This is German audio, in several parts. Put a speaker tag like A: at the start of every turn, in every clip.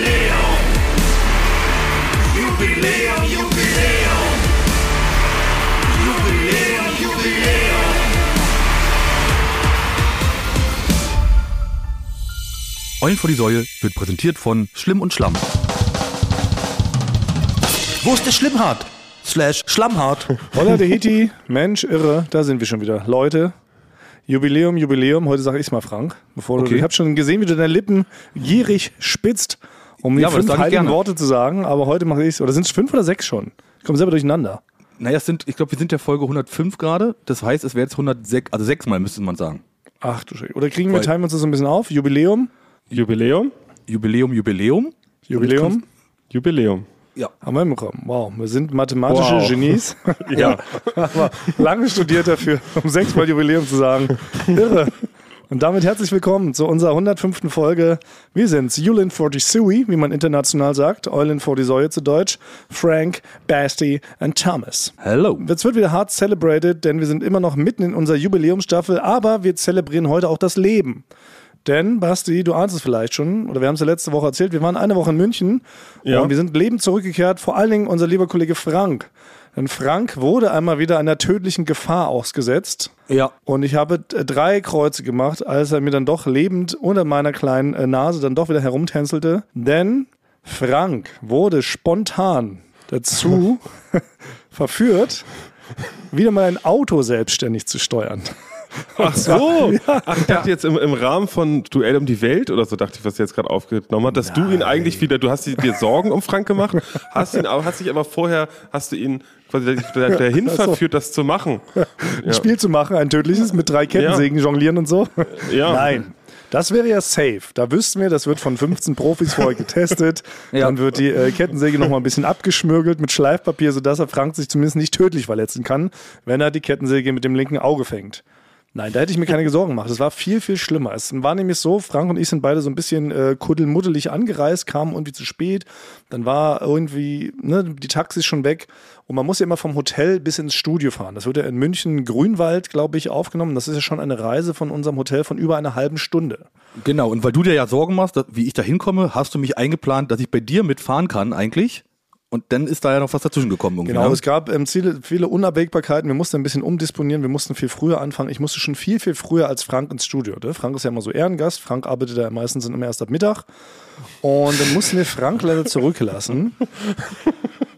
A: Jubiläum. Jubiläum, Jubiläum. Jubiläum, Jubiläum.
B: Eulen vor die Säue wird präsentiert von Schlimm und Schlamm. Wo ist der Schlimmhart? Slash Schlammhart.
C: Holla der Hiti, Mensch, irre, da sind wir schon wieder. Leute, Jubiläum, Jubiläum, heute sage ich mal Frank. Bevor du,
B: Okay.
C: ich habe schon gesehen, wie du deine Lippen gierig spitzt, um die
B: Ja,
C: fünf
B: gerne.
C: Worte zu sagen, aber heute mache ich es. Oder sind es fünf oder sechs schon? Ich komme selber durcheinander.
B: Naja, es sind, ich glaube, wir sind der Folge 105 gerade. Das heißt, es wäre jetzt 106, also sechsmal müsste man sagen.
C: Ach du Schreck. Oder kriegen wir, teilen wir uns das so ein bisschen auf? Jubiläum,
D: Jubiläum?
B: Jubiläum, Jubiläum.
C: Jubiläum,
D: Jubiläum.
B: Ja.
C: haben wir hinbekommen. Wow, wir sind mathematische
D: Wow.
C: Genies.
D: Ja.
C: aber lange studiert dafür, um sechsmal Jubiläum zu sagen. Irre. Und damit herzlich willkommen zu unserer 105. Folge. Wir sind's, Julin for the Sui, wie man international sagt, Eulen for die Säue zu Deutsch, Frank, Basti und Thomas.
B: Hello.
C: Jetzt wird wieder hart celebrated, denn wir sind immer noch mitten in unserer Jubiläumsstaffel, aber wir zelebrieren heute auch das Leben. Denn, Basti, du ahnst es vielleicht schon, oder wir haben es ja letzte Woche erzählt, wir waren eine Woche in München
D: Ja.
C: und wir sind lebend zurückgekehrt, vor allen Dingen unser lieber Kollege Frank. Denn Frank wurde einmal wieder einer tödlichen Gefahr ausgesetzt.
B: Ja.
C: Und ich habe äh, drei Kreuze gemacht, als er mir dann doch lebend unter meiner kleinen äh, Nase dann doch wieder herumtänzelte. Denn Frank wurde spontan dazu verführt, wieder mal ein Auto selbstständig zu steuern.
D: Ach so. Ach, ich dachte jetzt im, im Rahmen von Duell um die Welt oder so, dachte ich, was du jetzt gerade aufgenommen hat, dass du ihn eigentlich wieder, du hast dir Sorgen um Frank gemacht, hast ihn, aber hast dich aber vorher, hast du ihn quasi da- dahin verführt, das zu machen.
C: Ein Spiel zu machen, ein tödliches, mit drei Kettensägen jonglieren und so.
D: Ja.
C: Nein. Das wäre ja safe. Da wüssten wir, das wird von 15 Profis vorher getestet.
B: Ja.
C: Dann wird die äh, Kettensäge nochmal ein bisschen abgeschmürgelt mit Schleifpapier, sodass er Frank sich zumindest nicht tödlich verletzen kann, wenn er die Kettensäge mit dem linken Auge fängt. Nein, da hätte ich mir keine Sorgen gemacht. Es war viel, viel schlimmer. Es war nämlich so, Frank und ich sind beide so ein bisschen äh, kuddelmuddelig angereist, kamen irgendwie zu spät. Dann war irgendwie ne, die Taxis schon weg. Und man muss ja immer vom Hotel bis ins Studio fahren. Das wird ja in München Grünwald, glaube ich, aufgenommen. Das ist ja schon eine Reise von unserem Hotel von über einer halben Stunde.
B: Genau. Und weil du dir ja Sorgen machst, dass, wie ich da hinkomme, hast du mich eingeplant, dass ich bei dir mitfahren kann eigentlich. Und dann ist da ja noch was dazwischen gekommen. Irgendwie,
C: Genau,
B: ne?
C: es gab ähm, viele, viele Unabwägbarkeiten. Wir mussten ein bisschen umdisponieren. Wir mussten viel früher anfangen. Ich musste schon viel, viel früher als Frank ins Studio. Ne? Frank ist ja immer so Ehrengast. Frank arbeitet ja meistens immer erst ab Mittag. Und dann mussten wir Frank leider zurücklassen.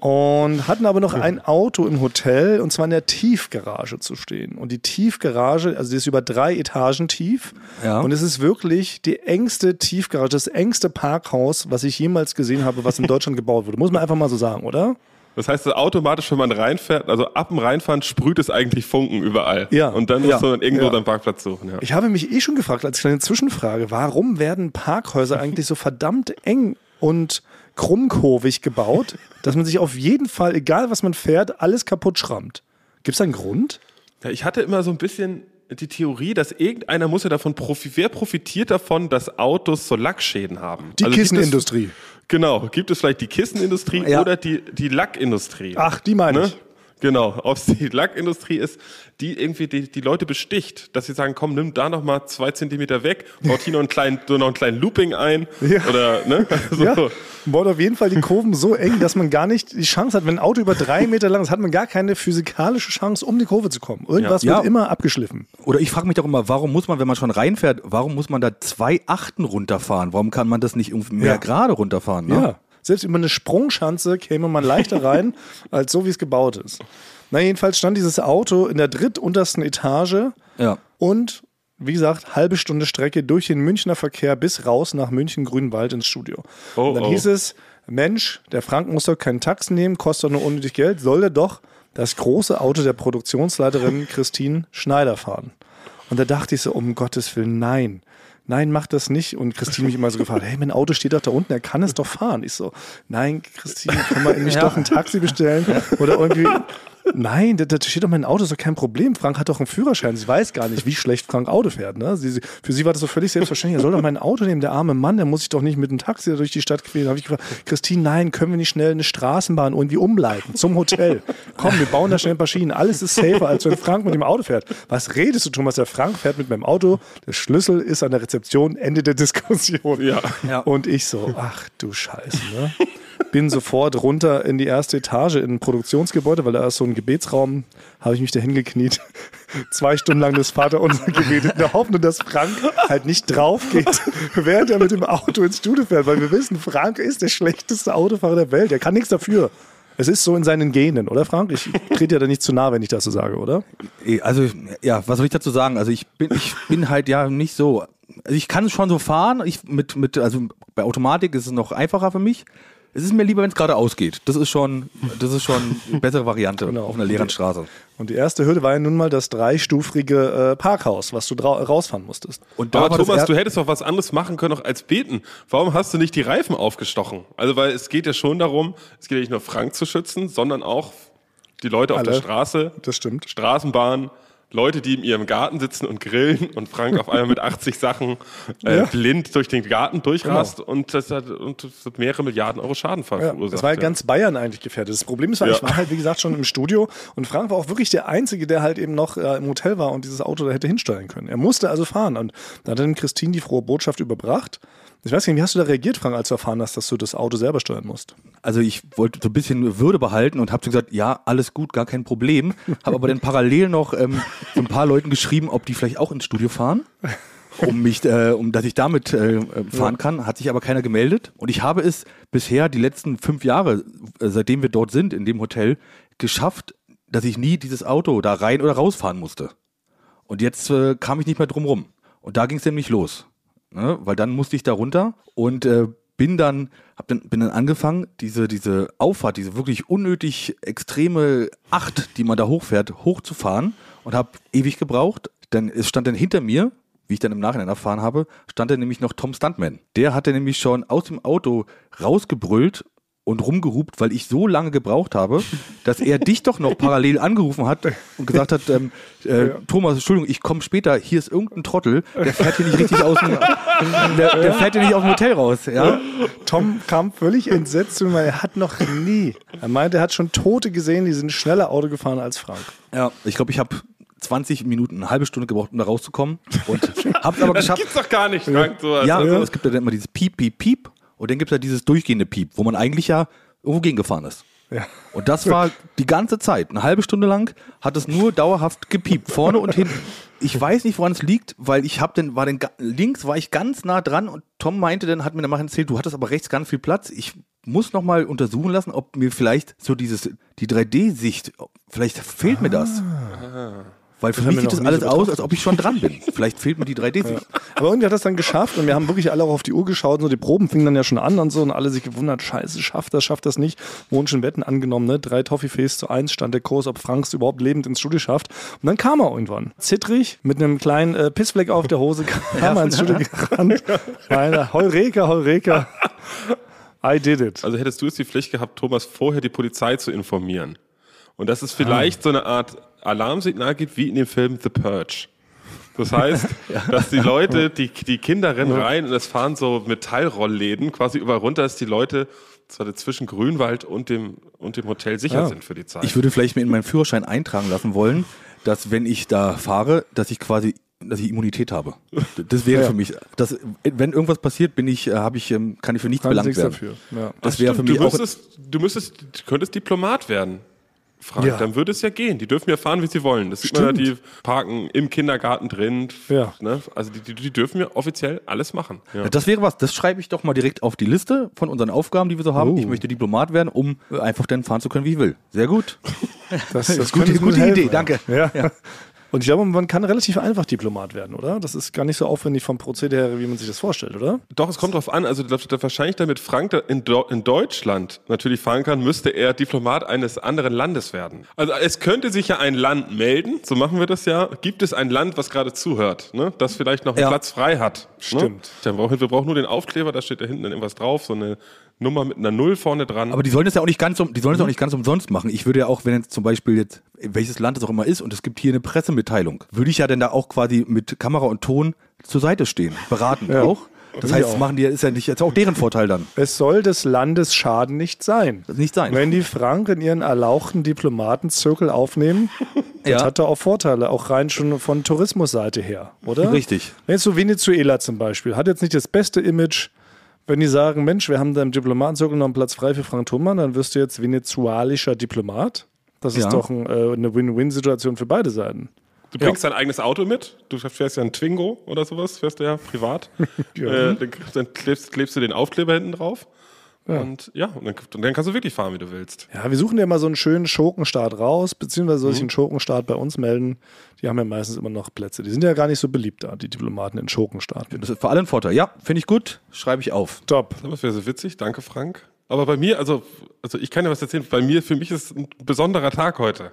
C: Und hatten aber noch ein Auto im Hotel und zwar in der Tiefgarage zu stehen. Und die Tiefgarage, also die ist über drei Etagen tief.
B: Ja.
C: Und es ist wirklich die engste Tiefgarage, das engste Parkhaus, was ich jemals gesehen habe, was in Deutschland gebaut wurde. Muss man einfach mal so sagen, oder?
D: Das heißt, automatisch, wenn man reinfährt, also ab dem Reinfahren sprüht es eigentlich Funken überall.
C: Ja.
D: Und dann musst
C: Ja.
D: du dann irgendwo
C: Ja.
D: deinen Parkplatz suchen. Ja.
C: Ich habe mich eh schon gefragt, als kleine Zwischenfrage, warum werden Parkhäuser eigentlich so verdammt eng und krummkurvig gebaut, dass man sich auf jeden Fall, egal was man fährt, alles kaputt schrammt? Gibt es einen Grund?
D: Ja, ich hatte immer so ein bisschen die Theorie, dass irgendeiner muss ja davon profi wer profitiert davon, dass Autos so Lackschäden haben.
C: Die
D: Also
C: Kissenindustrie.
D: Genau. Gibt es vielleicht die Kissenindustrie
B: Ja.
D: oder die, die Lackindustrie?
C: Ach, die meine
D: Ne?
C: ich.
D: Genau, ob es die Lackindustrie ist, die irgendwie die, die Leute besticht, dass sie sagen, komm, nimm da noch mal zwei Zentimeter weg, baut hier noch einen kleinen, so noch einen kleinen Looping ein
C: Ja.
D: oder ne? So.
C: Ja, baut auf jeden Fall die Kurven so eng, dass man gar nicht die Chance hat, wenn ein Auto über drei Meter lang ist, hat man gar keine physikalische Chance, um die Kurve zu kommen. Irgendwas
B: Ja.
C: wird immer abgeschliffen.
B: Oder ich frage mich doch immer, warum muss man, wenn man schon reinfährt, warum muss man da zwei Achten runterfahren? Warum kann man das nicht irgendwie mehr
C: Ja.
B: gerade runterfahren? Ne?
C: Ja. Selbst über eine Sprungschanze käme man leichter rein, als so wie es gebaut ist. Na, jedenfalls stand dieses Auto in der drittuntersten Etage
B: Ja.
C: und wie gesagt, halbe Stunde Strecke durch den Münchner Verkehr bis raus nach München-Grünwald ins Studio.
D: Oh,
C: und dann
D: oh.
C: hieß es, Mensch, der Frank muss doch keinen Taxi nehmen, kostet doch nur unnötig Geld, soll er doch das große Auto der Produktionsleiterin Christine Schneider fahren. Und da dachte ich so, um Gottes Willen, nein. Nein, mach das nicht. Und Christine mich immer so gefragt, hey, mein Auto steht doch da unten, er kann es doch fahren. Ich so, nein, Christine, kann man mich doch ein Taxi bestellen? Oder irgendwie, Nein, da, da steht doch mein Auto, ist doch kein Problem. Frank hat doch einen Führerschein. Sie weiß gar nicht, wie schlecht Frank Auto fährt. Ne? Sie, für sie war das so völlig selbstverständlich. Er soll doch mein Auto nehmen, der arme Mann, der muss sich doch nicht mit dem Taxi durch die Stadt quälen. Da habe ich gefragt, Christine, nein, können wir nicht schnell eine Straßenbahn irgendwie umleiten zum Hotel? Komm, wir bauen da schnell ein paar Schienen. Alles ist safer, als wenn Frank mit dem Auto fährt. Was redest du, Thomas? Der Frank fährt mit meinem Auto. Der Schlüssel ist an der Rezeption. Ende der Diskussion.
D: Ja.
B: Ja.
C: Und ich so, ach du Scheiße, ne? Bin sofort runter in die erste Etage in ein Produktionsgebäude, weil da ist so ein Gebetsraum, habe ich mich da hingekniet. Zwei Stunden lang das Vaterunser gebetet, in der Hoffnung, dass Frank halt nicht drauf geht, während er mit dem Auto ins Studio fährt, weil wir wissen, Frank ist der schlechteste Autofahrer der Welt. Er kann nichts dafür. Es ist so in seinen Genen, oder Frank? Ich trete ja da nicht zu nah, wenn ich das so sage, oder?
B: Eh, Also, ja, was soll ich dazu sagen? Also, ich bin, ich bin halt ja nicht so. Also, ich kann schon so fahren. Ich mit, mit, also bei Automatik ist es noch einfacher für mich. Es ist mir lieber, wenn es gerade ausgeht. Das ist schon, das ist schon eine bessere Variante
C: Genau.
B: auf einer leeren Straße.
C: Und die erste Hürde war ja nun mal das dreistufrige äh, Parkhaus, was du rausfahren musstest.
B: Und da
D: Aber Thomas, du hättest doch was anderes machen können noch als beten. Warum hast du nicht die Reifen aufgestochen? Also, weil es geht ja schon darum, es geht ja nicht nur Frank zu schützen, sondern auch die Leute auf
C: Alle.
D: der Straße,
C: Das stimmt.
D: Straßenbahn, Leute, die in ihrem Garten sitzen und grillen und Frank auf einmal mit 80 Sachen äh,
C: Ja.
D: blind durch den Garten durchrast und, das hat, und das hat mehrere Milliarden Euro Schaden ver
C: Ja,
D: verursacht.
C: das war ja
D: ja.
C: ganz Bayern eigentlich gefährdet. Das Problem ist, weil
D: Ja.
C: ich war halt, wie gesagt, schon im Studio und Frank war auch wirklich der Einzige, der halt eben noch äh, im Hotel war und dieses Auto da hätte hinsteuern können. Er musste also fahren und da hat dann Christine die frohe Botschaft überbracht. Ich weiß nicht, wie hast du da reagiert, Frank, als du erfahren hast, dass du das Auto selber steuern musst?
B: Also ich wollte so ein bisschen Würde behalten und habe so gesagt, ja, alles gut, gar kein Problem. Habe aber dann parallel noch ähm, so ein paar Leuten geschrieben, ob die vielleicht auch ins Studio fahren, um mich, äh, um dass ich damit äh, fahren kann. Hat sich aber keiner gemeldet. Und ich habe es bisher die letzten fünf Jahre, äh, seitdem wir dort sind in dem Hotel, geschafft, dass ich nie dieses Auto da rein oder rausfahren musste. Und jetzt äh, kam ich nicht mehr drum rum. Und da ging es nämlich los. Ne? Weil dann musste ich da runter und äh, bin dann, hab dann, bin dann angefangen, diese, diese Auffahrt, diese wirklich unnötig extreme Acht, die man da hochfährt, hochzufahren und habe ewig gebraucht. Denn es stand dann hinter mir, wie ich dann im Nachhinein erfahren habe, stand dann nämlich noch Tom Stuntman. Der hatte nämlich schon aus dem Auto rausgebrüllt und rumgehupt, weil ich so lange gebraucht habe, dass er dich doch noch parallel angerufen hat und gesagt hat, ähm, äh, Thomas, Entschuldigung, ich komme später, hier ist irgendein Trottel, der fährt hier nicht richtig aus dem, der, der fährt hier nicht aus dem Hotel raus. Ja?
C: Tom kam völlig entsetzt zu mir, weil er hat noch nie, er meinte, er hat schon Tote gesehen, die sind schneller Auto gefahren als Frank.
B: Ja, ich glaube, ich habe 20 Minuten, eine halbe Stunde gebraucht, um da rauszukommen und hab's aber
D: Das
B: geschafft.
D: gibt's doch gar nicht, Frank. sowas.
B: Ja,
D: Also,
B: es gibt ja dann immer dieses Piep, Piep, Piep und dann gibt es ja dieses durchgehende Piep, wo man eigentlich ja irgendwo gegengefahren ist.
C: Ja.
B: Und das war die ganze Zeit, eine halbe Stunde lang, hat es nur dauerhaft gepiept, vorne und hinten. Ich weiß nicht, woran es liegt, weil ich habe den, war den, links war ich ganz nah dran und Tom meinte dann, hat mir dann mal erzählt, du hattest aber rechts ganz viel Platz. Ich muss noch mal untersuchen lassen, ob mir vielleicht so dieses, die 3D-Sicht, vielleicht fehlt mir das. Weil für mich sieht das
C: nie so
B: alles aus, als ob ich schon dran bin. Vielleicht fehlt mir die 3D-Sicht.
C: Aber irgendwie hat das dann geschafft und wir haben wirklich alle auch auf die Uhr geschaut und so die Proben fingen dann ja schon an und so und alle sich gewundert, scheiße, schafft das, schafft das nicht. Wurden schon Wetten angenommen, ne? Drei Toffifees zu eins stand der Kurs, ob Franks überhaupt lebend ins Studio schafft. Und dann kam er irgendwann. Zittrig, mit einem kleinen äh, Pissfleck auf der Hose, kam er ins Studio gerannt. Meine, Heureka, Heureka. I did it.
D: also hättest du jetzt die Pflicht gehabt, Thomas vorher die Polizei zu informieren. Und dass es vielleicht so eine Art Alarmsignal gibt, wie in dem Film The Purge. Das heißt, dass die Leute, die, die Kinder rennen rein und es fahren so Metallrollläden quasi überall runter, dass die Leute zwar zwischen Grünwald und dem, und dem Hotel sicher
C: Ja.
D: sind für die Zeit.
B: Ich würde vielleicht mir in meinen Führerschein eintragen lassen wollen, dass wenn ich da fahre, dass ich quasi dass ich Immunität habe. Das wäre
C: Ja.
B: für mich, dass, wenn irgendwas passiert, bin ich, äh, habe ich, ähm, kann ich für nichts
C: Kann
B: belangt werden.
C: dafür. Ja.
B: Das wäre für mich
D: du
B: auch.
D: müsstest, du müsstest, du könntest Diplomat werden. Frank,
C: Ja.
D: dann würde es ja gehen. Die dürfen ja fahren, wie sie wollen. Das sieht man ja,
C: Stimmt.
D: die parken im Kindergarten drin.
C: Ja.
D: Ne? Also die, die, die dürfen ja offiziell alles machen. Ja.
B: Das wäre was, das schreibe ich doch mal direkt auf die Liste von unseren Aufgaben, die wir so haben.
C: Oh.
B: Ich möchte Diplomat werden, um äh, einfach dann fahren zu können, wie ich will. Sehr gut.
C: Das,
B: Das
C: das
B: ist gute-
C: könnte gut
B: gute
C: helfen,
B: Idee, danke.
C: Ja. Und ich glaube, man kann relativ einfach Diplomat werden, oder? Das ist gar nicht so aufwendig vom Prozedere her, wie man sich das vorstellt, oder?
D: Doch, es kommt drauf an. Also wahrscheinlich damit Frank da in, in Deutschland natürlich fahren kann, müsste er Diplomat eines anderen Landes werden. Also es könnte sich ja ein Land melden, so machen wir das ja. Gibt es ein Land, was gerade zuhört, ne? das vielleicht noch einen
B: Ja.
D: Platz frei hat?
C: Stimmt.
D: Ne? Dann brauchen, wir brauchen nur den Aufkleber, da steht da hinten dann irgendwas drauf, so eine Nummer mit einer Null vorne dran.
B: Aber die sollen das ja auch nicht ganz, um, die sollen das auch nicht ganz umsonst machen. Ich würde ja auch, wenn jetzt zum Beispiel jetzt, welches Land es auch immer ist, und es gibt hier eine Pressemitteilung, würde ich ja dann da auch quasi mit Kamera und Ton zur Seite stehen, beraten
C: Ja.
B: auch. Das heißt,
C: auch.
B: das machen die, ist ja nicht jetzt auch deren Vorteil dann.
C: Es soll des Landes Schaden nicht sein.
B: Das nicht sein.
C: Wenn die Franken ihren erlauchten Diplomatenzirkel aufnehmen, das
B: Ja.
C: hat da auch Vorteile, auch rein schon von Tourismusseite her, oder?
B: Richtig.
C: Wenn jetzt so Venezuela zum Beispiel, hat jetzt nicht das beste Image, wenn die sagen, Mensch, wir haben da im Diplomatenzirkel noch einen Platz frei für Frank Thumann, dann wirst du jetzt venezuelischer Diplomat. Das ist
B: Ja.
C: doch ein, äh, eine Win-Win-Situation für beide Seiten.
D: Du bringst dein eigenes Auto mit. Du fährst ja ein Twingo oder sowas, fährst du ja privat.
C: Ja.
D: äh, dann dann klebst, klebst du den Aufkleber hinten drauf. Und ja, und dann, und dann kannst du wirklich fahren, wie du willst.
C: Ja, wir suchen ja mal so einen schönen Schurkenstaat raus, beziehungsweise soll
B: Mhm.
C: sich ein Schurkenstaat bei uns melden. Die haben ja meistens immer noch Plätze. Die sind ja gar nicht so beliebt da, die Diplomaten in Schurkenstaaten.
B: Das ist für alle ein Vorteil. Ja, finde ich gut, schreibe ich auf.
C: Top.
D: Das wäre so witzig. Danke, Frank. Aber bei mir, also, also ich kann ja was erzählen. Bei mir, für mich ist es ein besonderer Tag heute.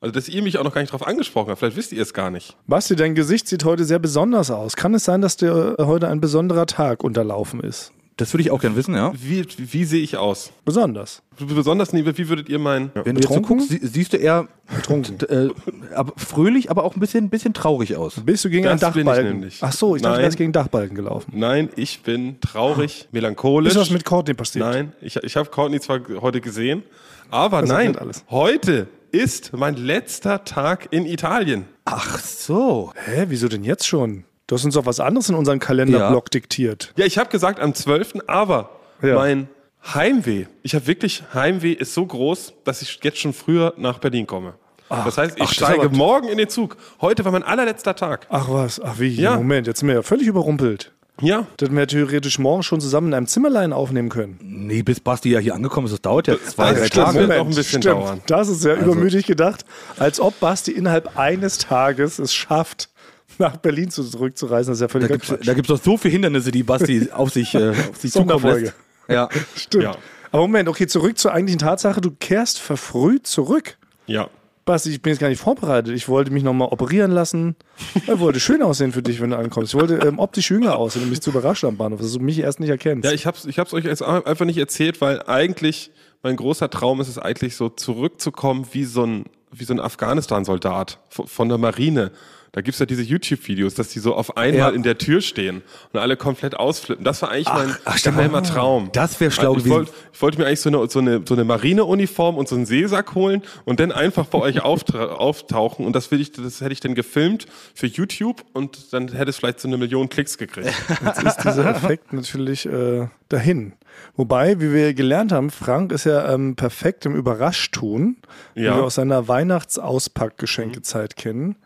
D: Also, dass ihr mich auch noch gar nicht drauf angesprochen habt. Vielleicht wisst ihr es gar nicht.
C: Basti, dein Gesicht sieht heute sehr besonders aus. Kann es sein, dass dir heute ein besonderer Tag unterlaufen ist?
B: Das würde ich auch gerne wissen, ja.
D: Wie, wie, wie sehe ich aus?
C: Besonders.
D: Besonders, nie- wie würdet ihr meinen?
B: Wenn du jetzt so guckst, sie, siehst du eher
C: Betrunken.
B: äh, aber fröhlich, aber auch ein bisschen, bisschen traurig aus.
C: Bist du gegen
D: Das
C: einen
D: bin ich
C: Dachbalken?
D: nämlich.
C: Ach so, ich dachte, du wärst gegen Dachbalken gelaufen.
D: Nein, ich bin traurig, melancholisch.
C: Ist was mit Courtney passiert?
D: Nein, ich, ich habe Courtney zwar heute gesehen, aber
C: Das
D: nein, heute ist mein letzter Tag in Italien.
B: Ach so.
C: Hä, wieso denn jetzt schon? Du hast uns doch was anderes in unseren Kalenderblock diktiert.
D: Ja, ich habe gesagt am 12., aber
C: Ja.
D: mein Heimweh, ich habe wirklich, Heimweh ist so groß, dass ich jetzt schon früher nach Berlin komme. das heißt, ich
C: ach,
D: steige morgen in den Zug. Heute war mein allerletzter Tag.
C: Ach was, ach wie,
D: Ja.
C: Moment, jetzt sind wir ja völlig überrumpelt.
D: Ja,
C: Das hätten wir theoretisch morgen schon zusammen in einem Zimmerlein aufnehmen können.
B: Nee, bis Basti ja hier angekommen ist, das dauert ja zwei,
D: das
B: drei
D: stimmt.
B: Tage.
D: Wird noch ein bisschen dauern.
C: Das ist sehr übermütig gedacht, als ob Basti innerhalb eines Tages es schafft, nach Berlin zu- zurückzureisen. Das ist ja völlig
B: da gibt's doch so viele Hindernisse, die Basti auf sich, äh, auf sich zukommen lässt. Ja.
C: Stimmt.
D: Ja.
C: Aber Moment, okay, zurück zur eigentlichen Tatsache. Du kehrst verfrüht zurück.
D: ja.
C: Basti, ich bin jetzt gar nicht vorbereitet. Ich wollte mich nochmal operieren lassen. Ich wollte schön aussehen für dich, wenn du ankommst. Ich wollte ähm, optisch jünger aussehen und mich zu überraschen am Bahnhof, dass du mich erst nicht erkennst.
D: Ja, ich hab's, ich hab's euch jetzt einfach nicht erzählt, weil eigentlich mein großer Traum ist es eigentlich so zurückzukommen wie so ein, wie so ein Afghanistan-Soldat von der Marine. Da gibt's ja diese YouTube-Videos, dass die so auf einmal
B: Ja.
D: in der Tür stehen und alle komplett ausflippen. Das war eigentlich mein
B: ach, stimmt.
D: geheimer Traum.
B: Das wär schlau
D: Also ich
B: gewesen.
D: wollte ich wollte mir eigentlich so eine, so eine, so eine Marineuniform und so einen Seesack holen und dann einfach bei euch auftauchen. Und das, will ich, das hätte ich dann gefilmt für YouTube und dann hätte es vielleicht so eine Million Klicks gekriegt.
C: Jetzt ist dieser Effekt natürlich äh, dahin. Wobei, wie wir gelernt haben, Frank ist ja ähm, perfekt im Überraschtun, wie
D: Ja.
C: wir aus seiner Weihnachtsauspackgeschenkezeit kennen.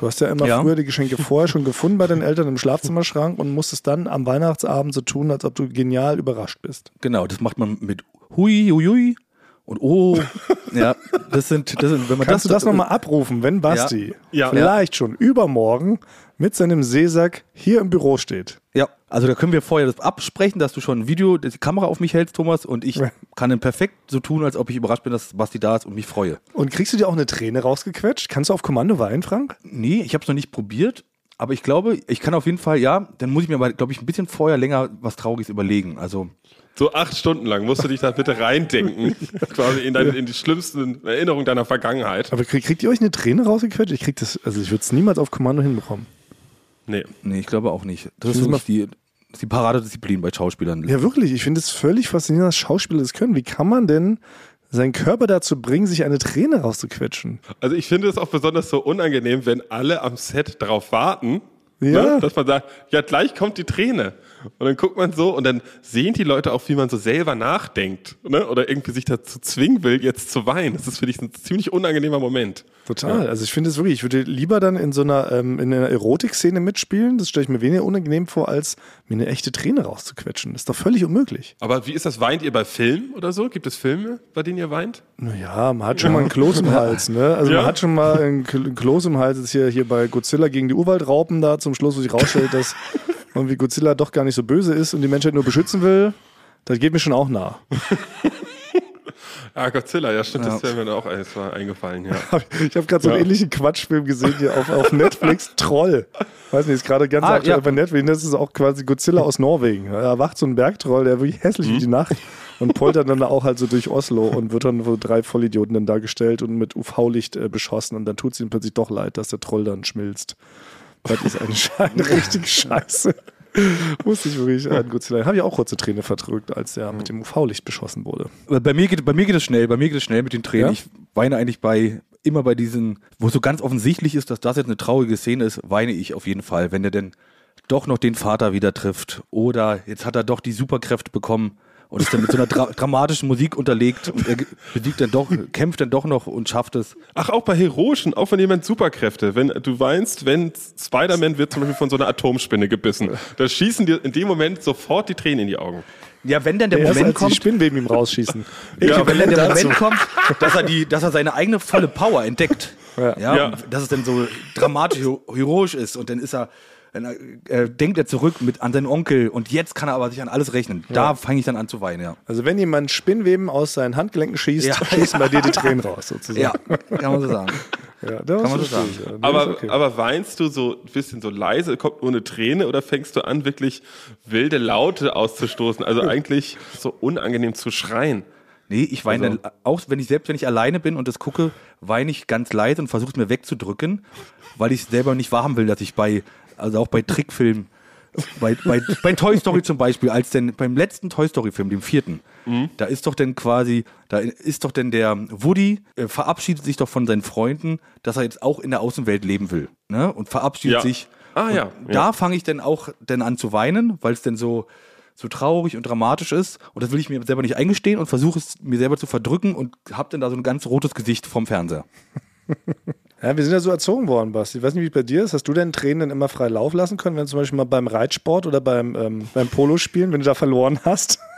C: Du hast ja immer
B: Ja.
C: früher die Geschenke vorher schon gefunden bei den Eltern im Schlafzimmerschrank und musstest dann am Weihnachtsabend so tun, als ob du genial überrascht bist.
B: Genau, das macht man mit Hui, Hui, Hui und Oh. ja, das sind, das sind wenn man
C: Kannst
B: das,
C: du das nochmal abrufen, wenn Basti
D: Ja.
C: vielleicht schon übermorgen mit seinem Seesack hier im Büro steht?
B: Ja, also da können wir vorher das absprechen, dass du schon ein Video, die Kamera auf mich hältst, Thomas, und ich
C: Ja.
B: kann dann perfekt so tun, als ob ich überrascht bin, dass Basti da ist und mich freue.
C: Und kriegst du dir auch eine Träne rausgequetscht? Kannst du auf Kommando weinen, Frank?
B: Nee, ich habe es noch nicht probiert, aber ich glaube, ich kann auf jeden Fall, ja, dann muss ich mir aber, glaube ich, ein bisschen vorher länger was Trauriges überlegen. Also,
D: So acht Stunden lang musst du dich da bitte reindenken, quasi in, deine, in die schlimmsten Erinnerungen deiner Vergangenheit.
C: Aber krieg, kriegt ihr euch eine Träne rausgequetscht? Ich krieg das, also ich würde es niemals auf Kommando hinbekommen.
D: Nee.
B: nee, ich glaube auch nicht. Das
C: Ich
B: ist wirklich die, die Paradedisziplin bei Schauspielern.
C: Ja, wirklich. Ich finde es völlig faszinierend, dass Schauspieler das können. Wie kann man denn seinen Körper dazu bringen, sich eine Träne rauszuquetschen?
D: Also ich finde es auch besonders so unangenehm, wenn alle am Set darauf warten,
C: Ja.
D: ne, dass man sagt, ja gleich kommt die Träne. Und dann guckt man so und dann sehen die Leute auch, wie man so selber nachdenkt ne? oder irgendwie sich dazu zwingen will, jetzt zu weinen. Das ist für dich ein ziemlich unangenehmer Moment.
C: Total. Also ich finde es wirklich, ich würde lieber dann in so einer, ähm, in einer Erotikszene mitspielen. Das stelle ich mir weniger unangenehm vor, als mir eine echte Träne rauszuquetschen. Das ist doch völlig unmöglich.
D: Aber wie ist das? Weint ihr bei Filmen oder so? Gibt es Filme, bei denen ihr weint?
C: Naja, man hat schon mal einen Kloß im Hals, ne? Also
D: Ja.
C: man hat schon mal einen Kloß im Hals, ist hier, hier bei Godzilla gegen die Urwaldraupen da zum Schluss, wo sich rausstellt, dass irgendwie Godzilla doch gar nicht so böse ist und die Menschheit nur beschützen will. Das geht mir schon auch nah.
D: Ah, Godzilla, ja, stimmt, das wäre mir auch eingefallen, ja.
C: Ich habe gerade so einen
D: Ja.
C: ähnlichen Quatschfilm gesehen hier auf, auf Netflix, Troll. Weiß nicht, ist gerade ganz
B: Ah,
C: aktuell
B: ja.
C: bei Netflix. Das ist auch quasi Godzilla aus Norwegen. Da erwacht so ein Bergtroll, der wirklich hässlich
B: Mhm.
C: wie die Nacht und poltert dann auch halt so durch Oslo und wird dann von drei Vollidioten dann dargestellt und mit UV-Licht äh, beschossen und dann tut es ihm plötzlich doch leid, dass der Troll dann schmilzt. Das ist eine, Sche eine richtige Scheiße. Musste ich wirklich an Godzilla. Habe ich auch kurze Träne verdrückt, als der mit dem UV-Licht beschossen wurde.
B: Bei mir, geht, bei mir geht es schnell, bei mir geht es schnell mit den Tränen.
C: Ja?
B: Ich weine eigentlich bei, immer bei diesen, wo es so ganz offensichtlich ist, dass das jetzt eine traurige Szene ist, weine ich auf jeden Fall, wenn er denn doch noch den Vater wieder trifft oder jetzt hat er doch die Superkräfte bekommen und ist dann mit so einer dra dramatischen Musik unterlegt und er besiegt dann doch, kämpft dann doch noch und schafft es.
D: Ach, auch bei Heroischen, auch wenn jemand Superkräfte, wenn du weinst, wenn Spider-Man wird zum Beispiel von so einer Atomspinne gebissen, da schießen dir in dem Moment sofort die Tränen in die Augen.
B: Ja, wenn dann der
C: Erst
B: Moment
C: die
B: kommt,
C: Spinnweben ihm rausschießen.
B: Ja, wenn dann der
C: dazu.
B: Moment kommt, dass er, die, dass er seine eigene volle Power entdeckt.
C: Ja.
B: Ja.
D: Ja.
B: Dass es dann so dramatisch hero- heroisch ist und dann ist er, dann äh, denkt er zurück mit, an seinen Onkel und jetzt kann er aber sich an alles rechnen. Da fange ich dann an zu weinen, ja.
C: Also wenn jemand Spinnweben aus seinen Handgelenken schießt,
B: Ja.
C: schießen bei dir die Tränen raus, sozusagen.
B: Ja, kann man so sagen.
C: ja das
B: Kann man so sagen.
C: ja.
D: Aber,
C: okay.
D: aber weinst du so ein bisschen so leise, kommt nur eine Träne oder fängst du an, wirklich wilde Laute auszustoßen? Also eigentlich so unangenehm zu schreien.
B: Nee, ich weine dann auch, wenn ich selbst, wenn ich alleine bin und das gucke, weine ich ganz leise und versuche es mir wegzudrücken, weil ich selber nicht wahrhaben will, dass ich bei, also auch bei Trickfilmen, bei, bei, bei Toy Story zum Beispiel, als denn beim letzten Toy Story Film, dem vierten, da ist doch denn quasi, da ist doch denn der Woody äh, verabschiedet sich doch von seinen Freunden, dass er jetzt auch in der Außenwelt leben will, ne? Und verabschiedet
D: Ja.
B: sich.
D: Ah,
B: und
D: ja,
B: Da
D: ja.
B: fange ich dann auch dann an zu weinen, weil es denn so so traurig und dramatisch ist und das will ich mir selber nicht eingestehen und versuche es mir selber zu verdrücken und hab dann da so ein ganz rotes Gesicht vom Fernseher.
C: Ja, wir sind ja so erzogen worden, Basti. Ich weiß nicht, wie es bei dir ist. Hast du deinen Tränen dann immer frei Lauf lassen können, wenn zum Beispiel mal beim Reitsport oder beim, ähm, beim Polospielen, wenn du da verloren hast?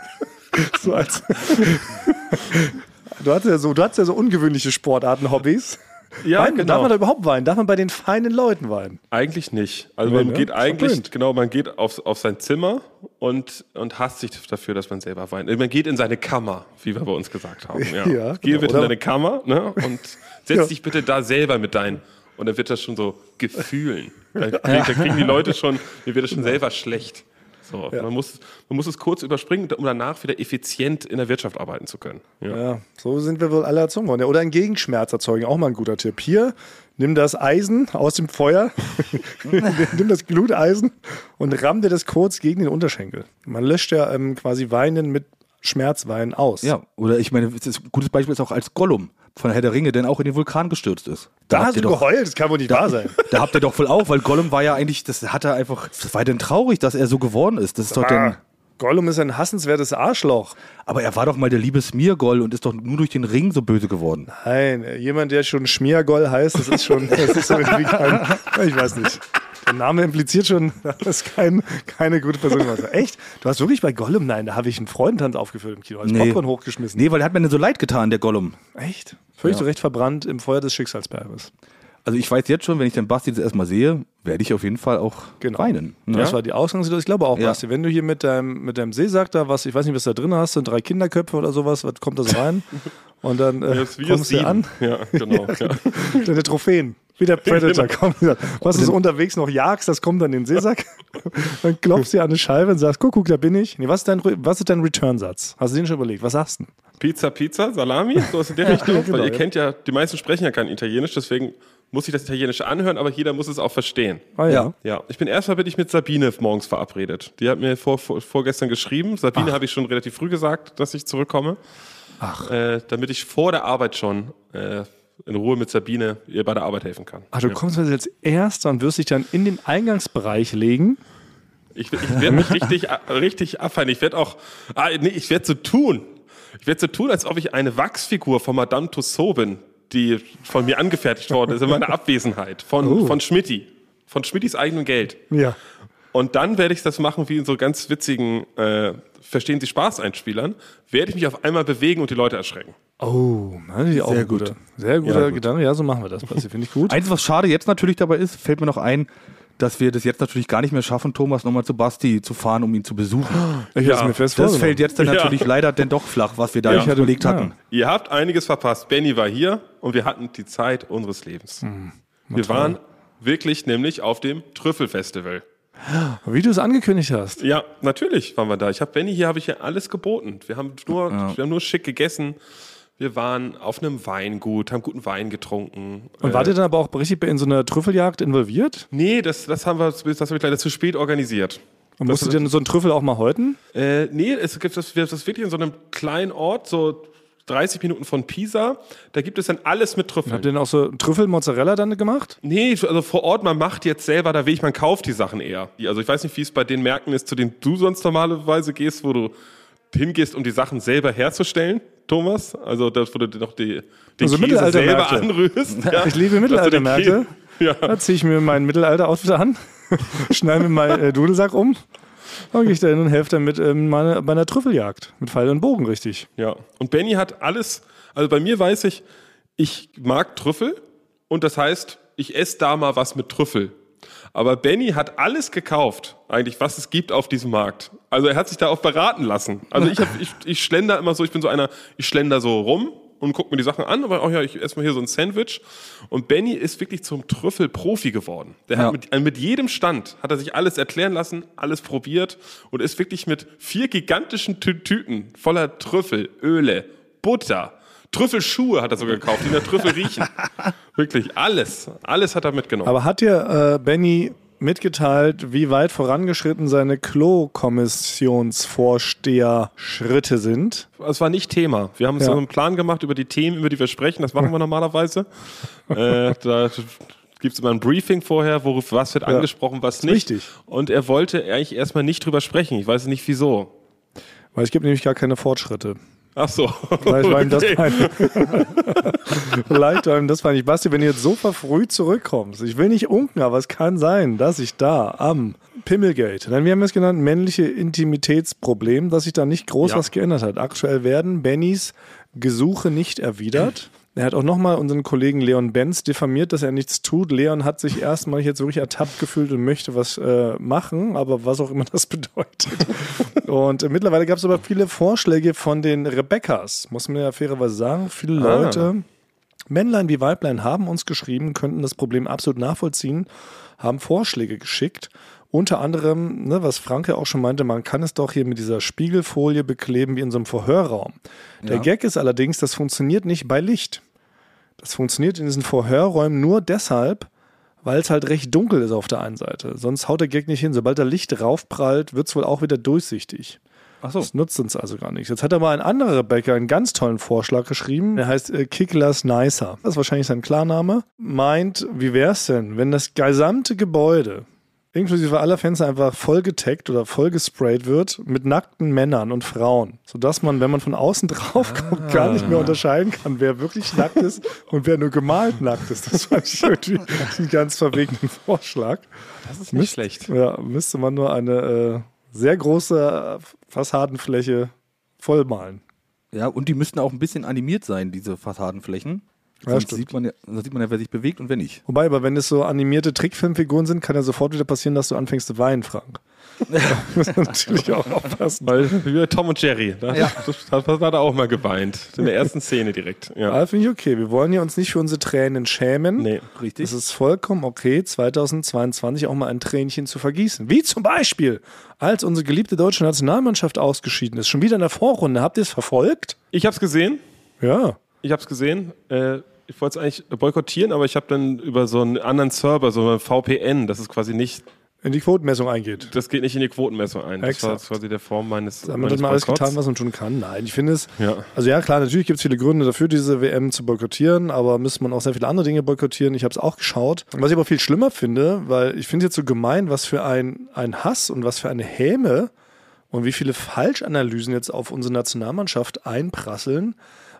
C: du hattest ja so, du hattest ja so ungewöhnliche Sportarten, Hobbys.
D: Ja,
C: Weinen,
D: genau.
C: Darf man da überhaupt weinen? Darf man bei den feinen Leuten weinen?
D: Eigentlich nicht. Also
C: Nee,
D: man
C: ne?
D: geht eigentlich,
C: Verpönt.
D: genau, man geht auf, auf sein Zimmer und, und hasst sich dafür, dass man selber weint. Man geht in seine Kammer, wie wir bei uns gesagt haben. Ja.
C: Ja,
D: Geh
C: genau.
D: bitte in
C: Oder-
D: deine Kammer ne, und setz
C: Ja.
D: dich bitte da selber mit deinen. Und dann wird das schon so gefühlen. Da kriegen die Leute schon, mir wird das schon selber schlecht. So, man, muss, man muss es kurz überspringen, um danach wieder effizient in der Wirtschaft arbeiten zu können. Ja.
C: Ja, so sind wir wohl alle erzogen worden. Ja, Oder einen Gegenschmerz erzeugen, auch mal ein guter Tipp. Hier, nimm das Eisen aus dem Feuer, nimm das Gluteisen und ramm dir das kurz gegen den Unterschenkel. Man löscht ja ähm, quasi Weinen mit Schmerzwein aus.
B: Ja, oder ich meine, das ist, ein gutes Beispiel ist auch als Gollum von Herr der Ringe, der auch in den Vulkan gestürzt ist.
C: Da
B: habt
C: hast du
B: doch,
C: geheult, das kann wohl nicht wahr sein.
B: Da habt ihr doch voll auch, weil Gollum war ja eigentlich, das hat er einfach, das war denn traurig, dass er so geworden ist. Das ist doch
C: Ah,
B: denn,
C: Gollum ist ein hassenswertes Arschloch.
B: aber er war doch mal der liebe Smeargoll und ist doch nur durch den Ring so böse geworden.
C: Nein, jemand, der schon Schmiergoll heißt, das ist schon, das ist irgendwie kein, ich weiß nicht. Der Name impliziert schon, dass das kein, keine gute Person war. Echt? Du hast wirklich bei Gollum? Nein, da habe ich einen Freudentanz aufgeführt im Kino, als Popcorn hochgeschmissen.
B: Nee, weil er hat mir denn so leid getan, der Gollum.
C: Echt? Völlig so recht verbrannt im Feuer des Schicksalsberges.
B: Also ich weiß jetzt schon, wenn ich den Basti das erstmal sehe, werde ich auf jeden Fall auch
C: Genau.
B: weinen. Ne?
C: Das war die Ausgangssituation. Ich glaube auch,
B: Ja.
C: Basti, wenn du hier mit deinem, mit deinem Seesack da was, ich weiß nicht, was da drin hast, sind drei Kinderköpfe oder sowas, was kommt da so rein? Und dann äh,
D: Das ist wie
C: kommst du an,
D: Ja, genau. ja.
C: deine Trophäen. Wie der Predator kommt. Was du so unterwegs noch jagst, das kommt dann in den Seesack. dann klopfst du dir an eine Scheibe und sagst, guck, guck, da bin ich. Nee, was ist dein, was ist dein Return-Satz? Hast du den schon überlegt? Was sagst du denn?
D: Pizza, Pizza, Salami, so ist in der Richtung.
C: genau,
D: Weil ihr
C: ja.
D: kennt ja, die meisten sprechen ja kein Italienisch, deswegen muss ich das Italienische anhören, aber jeder muss es auch verstehen.
C: Ah,
B: Ja.
D: Ja, ich bin erstmal bin ich mit Sabine morgens verabredet. Die hat mir vor, vor, vorgestern geschrieben. Sabine habe ich schon relativ früh gesagt, dass ich zurückkomme. Ach. Äh, damit ich vor der Arbeit schon äh, in Ruhe mit Sabine ihr bei der Arbeit helfen kann.
C: Ach, du kommst also als Erster und wirst dich dann in den Eingangsbereich legen.
D: Ich, ich werde mich richtig, richtig abfallen. Ich werde auch, ah, nee, ich werde so tun. Ich werde so tun, als ob ich eine Wachsfigur von Madame Tussaud bin, die von mir angefertigt worden ist in meiner Abwesenheit. Von,
C: Oh.
D: von Schmidti. Von Schmittis eigenem Geld.
C: Ja.
D: Und dann werde ich das machen wie in so ganz witzigen, äh, verstehen Sie Spaß-Einspielern, werde ich mich auf einmal bewegen und die Leute erschrecken.
C: Oh,
B: Sehr
C: ein
B: gut.
C: sehr guter
B: Ja, gut.
C: Gedanke. Ja, so machen wir das, Basti. Finde ich gut.
B: Eins, was schade jetzt natürlich dabei ist, fällt mir noch ein, dass wir das jetzt natürlich gar nicht mehr schaffen, Thomas nochmal zu Basti zu fahren, um ihn zu besuchen.
C: Ich
D: Ja,
C: mir fest
B: Das fällt jetzt dann
D: Ja.
B: natürlich leider denn doch flach, was wir da
D: Ja.
B: nicht überlegt hatten.
D: Ihr habt einiges verpasst. Benny war hier und wir hatten die Zeit unseres Lebens.
C: Hm,
D: wir waren wirklich nämlich auf dem Trüffelfestival.
C: Wie du es angekündigt hast.
D: Ja, natürlich waren wir da. Ich habe Benny hier, habe ich ja alles geboten. Wir haben nur, wir haben nur schick gegessen. Wir waren auf einem Weingut, haben guten Wein getrunken.
C: Und wart ihr dann aber auch richtig in so einer Trüffeljagd involviert?
D: Nee, das, das haben wir, das habe ich leider zu spät organisiert.
C: Und musstet ihr denn so einen Trüffel auch mal häuten?
D: Äh, nee, es gibt das, das wirklich in so einem kleinen Ort, so 30 Minuten von Pisa. Da gibt es dann alles mit Trüffeln.
C: Habt ihr denn auch so Trüffel-Mozzarella dann gemacht?
D: Nee, also vor Ort, man macht jetzt selber, da will ich, man kauft die Sachen eher. Also ich weiß nicht, wie es bei den Märkten ist, zu denen du sonst normalerweise gehst, wo du hingehst, um die Sachen selber herzustellen, Thomas. Also das, wo du noch die, den
C: Also
D: Käse selber anrührst. Ja.
C: Ich liebe Mittelaltermärkte.
D: Ja.
C: Da ziehe ich mir meinen Mittelalter-Outfit an, schneide mir meinen äh, Dudelsack um und gehe ich da hin und helfe dann mit ähm, meine, bei einer Trüffeljagd. Mit Pfeil und Bogen, richtig.
D: Ja, und Benny hat alles, also bei mir weiß ich, ich mag Trüffel und das heißt, ich esse da mal was mit Trüffel. Aber Benny hat alles gekauft, eigentlich, was es gibt auf diesem Markt. Also er hat sich da auch beraten lassen. Also ich, hab, ich, ich schlender immer so, ich bin so einer, ich schlender so rum und guck mir die Sachen an, aber auch ja, ich esse mal hier so ein Sandwich. Und Benny ist wirklich zum Trüffelprofi geworden. Der
B: Ja.
D: hat mit, mit jedem Stand hat er sich alles erklären lassen, alles probiert und ist wirklich mit vier gigantischen Tü Tüten voller Trüffel, Öle, Butter, Trüffelschuhe hat er sogar gekauft, die nach Trüffel riechen. wirklich alles, alles hat er mitgenommen.
C: Aber hat dir äh, Benny mitgeteilt, wie weit vorangeschritten seine Klo-Kommissionsvorsteher-Schritte sind?
D: Es war nicht Thema. Wir haben uns
C: Ja.
D: so einen Plan gemacht über die Themen, über die wir sprechen. Das machen wir normalerweise. äh, da gibt es immer ein Briefing vorher, wo was wird angesprochen, was nicht.
C: Richtig.
D: Und er wollte eigentlich erstmal nicht drüber sprechen. Ich weiß nicht wieso.
C: Weil es gibt nämlich gar keine Fortschritte.
D: Ach so.
C: Vielleicht war ihm das peinlich. Vielleicht war ihm das peinlich. Basti, wenn du jetzt so verfrüht zurückkommst, ich will nicht unken, aber es kann sein, dass ich da am Pimmelgate, denn wir haben es genannt, männliche Intimitätsproblem, dass sich da nicht groß
D: Ja.
C: was geändert hat. Aktuell werden Bennys Gesuche nicht erwidert. Er hat auch nochmal unseren Kollegen Leon Benz diffamiert, dass er nichts tut. Leon hat sich erstmal jetzt wirklich ertappt gefühlt und möchte was äh, machen, aber was auch immer das bedeutet. und äh, mittlerweile gab es aber viele Vorschläge von den Rebecca's, muss man ja fairerweise sagen. Viele
D: Ah.
C: Leute, Männlein wie Weiblein, haben uns geschrieben, könnten das Problem absolut nachvollziehen, haben Vorschläge geschickt. Unter anderem, ne, was Franke auch schon meinte, man kann es doch hier mit dieser Spiegelfolie bekleben wie in so einem Verhörraum. Der
B: Ja.
C: Gag ist allerdings, das funktioniert nicht bei Licht. Das funktioniert in diesen Vorhörräumen nur deshalb, weil es halt recht dunkel ist auf der einen Seite. Sonst haut der Gag nicht hin. Sobald da Licht raufprallt, wird es wohl auch wieder durchsichtig.
B: Ach so.
C: Das nutzt uns also gar nichts. Jetzt hat aber ein anderer Rebecca einen ganz tollen Vorschlag geschrieben. Der heißt äh, Kicklers Nicer. Das ist wahrscheinlich sein Klarname. Meint, wie wär's denn, wenn das gesamte Gebäude inklusive aller Fenster einfach vollgetaggt oder vollgesprayt wird mit nackten Männern und Frauen, sodass man, wenn man von außen drauf guckt, gar nicht mehr unterscheiden kann, wer wirklich nackt ist und wer nur gemalt nackt ist. Das fand ich irgendwie einen ganz verwegenen Vorschlag.
D: Das ist nicht schlecht.
C: Ja, müsste man nur eine äh, sehr große Fassadenfläche vollmalen.
B: Ja, und die müssten auch ein bisschen animiert sein, diese Fassadenflächen.
C: Ja,
B: sieht man, ja, sonst sieht man ja, wer sich bewegt und wer nicht.
C: Wobei, aber wenn es so animierte Trickfilmfiguren sind, kann ja sofort wieder passieren, dass du anfängst zu weinen, Frank. muss man natürlich auch aufpassen.
D: Weil wie bei Tom und Jerry. Da
B: Ja.
D: das, das hat er auch mal geweint. In der ersten Szene direkt. Ja.
C: Aber finde ich okay. Wir wollen ja uns nicht für unsere Tränen schämen.
D: Nee.
B: Richtig?
C: Es ist vollkommen okay, 2022 auch mal ein Tränchen zu vergießen. Wie zum Beispiel, als unsere geliebte deutsche Nationalmannschaft ausgeschieden ist. Schon wieder in der Vorrunde. Habt ihr es verfolgt?
D: Ich habe es gesehen.
C: Ja.
D: Ich habe es gesehen. Äh, ich wollte es eigentlich boykottieren, aber ich habe dann über so einen anderen Server, so ein VPN, das ist quasi nicht,
C: In die Quotenmessung eingeht.
D: das geht nicht in die Quotenmessung ein. Das war
C: Exakt.
D: quasi der Form meines,
C: Haben wir dann mal alles getan, was man tun kann? Nein, ich finde es.
D: Ja.
C: Also ja, klar, natürlich gibt es viele Gründe dafür, diese WM zu boykottieren, aber müsste man auch sehr viele andere Dinge boykottieren. Ich habe es auch geschaut. Was ich aber viel schlimmer finde, weil ich finde es jetzt so gemein, was für ein, ein Hass und was für eine Häme und wie viele Falschanalysen jetzt auf unsere Nationalmannschaft einprasseln.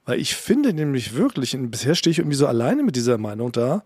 C: Weil ich finde nämlich wirklich, und bisher stehe ich irgendwie so alleine mit dieser Meinung da,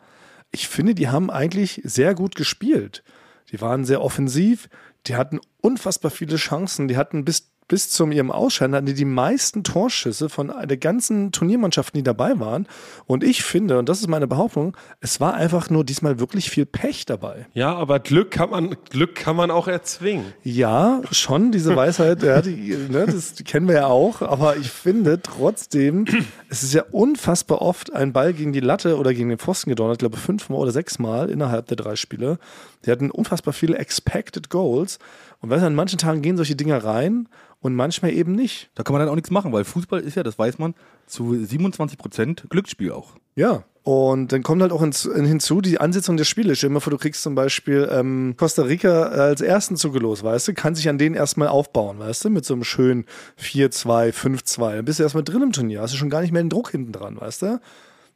C: ich finde, die haben eigentlich sehr gut gespielt. Die waren sehr offensiv, die hatten unfassbar viele Chancen. Die hatten bis, bis zum ihrem Ausscheiden hatten die die meisten Torschüsse von der ganzen Turniermannschaften, die dabei waren. Und ich finde, und das ist meine Behauptung, es war einfach nur diesmal wirklich viel Pech dabei.
D: Ja, aber Glück kann man, Glück kann man auch erzwingen.
C: Ja, schon, diese Weisheit, ja, die, ne, das kennen wir ja auch, aber ich finde trotzdem, es ist ja unfassbar oft ein Ball gegen die Latte oder gegen den Pfosten gedonnert, ich glaube fünfmal oder sechsmal innerhalb der drei Spiele. Die hatten unfassbar viele Expected Goals und weißt du, an manchen Tagen gehen solche Dinger rein und manchmal eben nicht.
B: Da kann man dann auch nichts machen, weil Fußball ist ja, das weiß man, zu 27 Prozent Glücksspiel auch.
C: Ja. Und dann kommt halt auch hinzu, die Ansetzung der Spiele. Stell dir mal vor, du kriegst zum Beispiel ähm, Costa Rica als ersten zugelost, weißt du, kann sich an denen erstmal aufbauen, weißt du, mit so einem schönen 4-2, 5-2. Dann bist du erstmal drin im Turnier, hast du schon gar nicht mehr den Druck hinten dran, weißt du?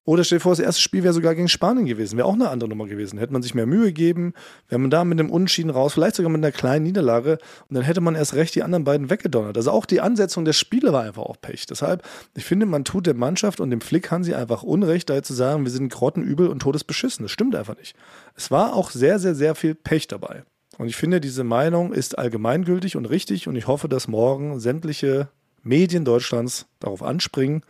C: Oder stell dir vor, das erste Spiel wäre sogar gegen Spanien gewesen, wäre auch eine andere Nummer gewesen. Hätte man sich mehr Mühe gegeben, wäre man da mit einem Unentschieden raus, vielleicht sogar mit einer kleinen Niederlage und dann hätte man erst recht die anderen beiden weggedonnert. Also auch die Ansetzung der Spiele war einfach auch Pech. Deshalb, ich finde, man tut der Mannschaft und dem Flick Hansi einfach Unrecht, da zu sagen, wir sind grottenübel und todesbeschissen. Das stimmt einfach nicht. Es war auch sehr, sehr, sehr viel Pech dabei. Und ich finde, diese Meinung ist allgemeingültig und richtig und ich hoffe, dass morgen sämtliche Medien Deutschlands darauf anspringen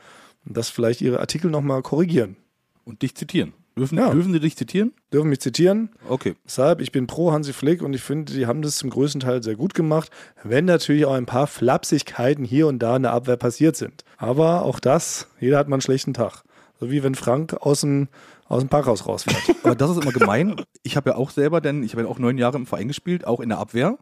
C: und das vielleicht ihre Artikel nochmal korrigieren.
B: Und dich zitieren. Dürfen,
C: Ja.
B: dürfen sie dich zitieren?
C: Dürfen mich zitieren.
B: Okay.
C: Deshalb, ich bin pro Hansi Flick und ich finde, die haben das zum größten Teil sehr gut gemacht, wenn natürlich auch ein paar Flapsigkeiten hier und da in der Abwehr passiert sind. Aber auch das, jeder hat mal einen schlechten Tag. So wie wenn Frank aus dem, aus dem Parkhaus rausfährt.
B: Aber das ist immer gemein. Ich habe ja auch selber, denn ich habe ja auch neun Jahre im Verein gespielt, auch in der Abwehr.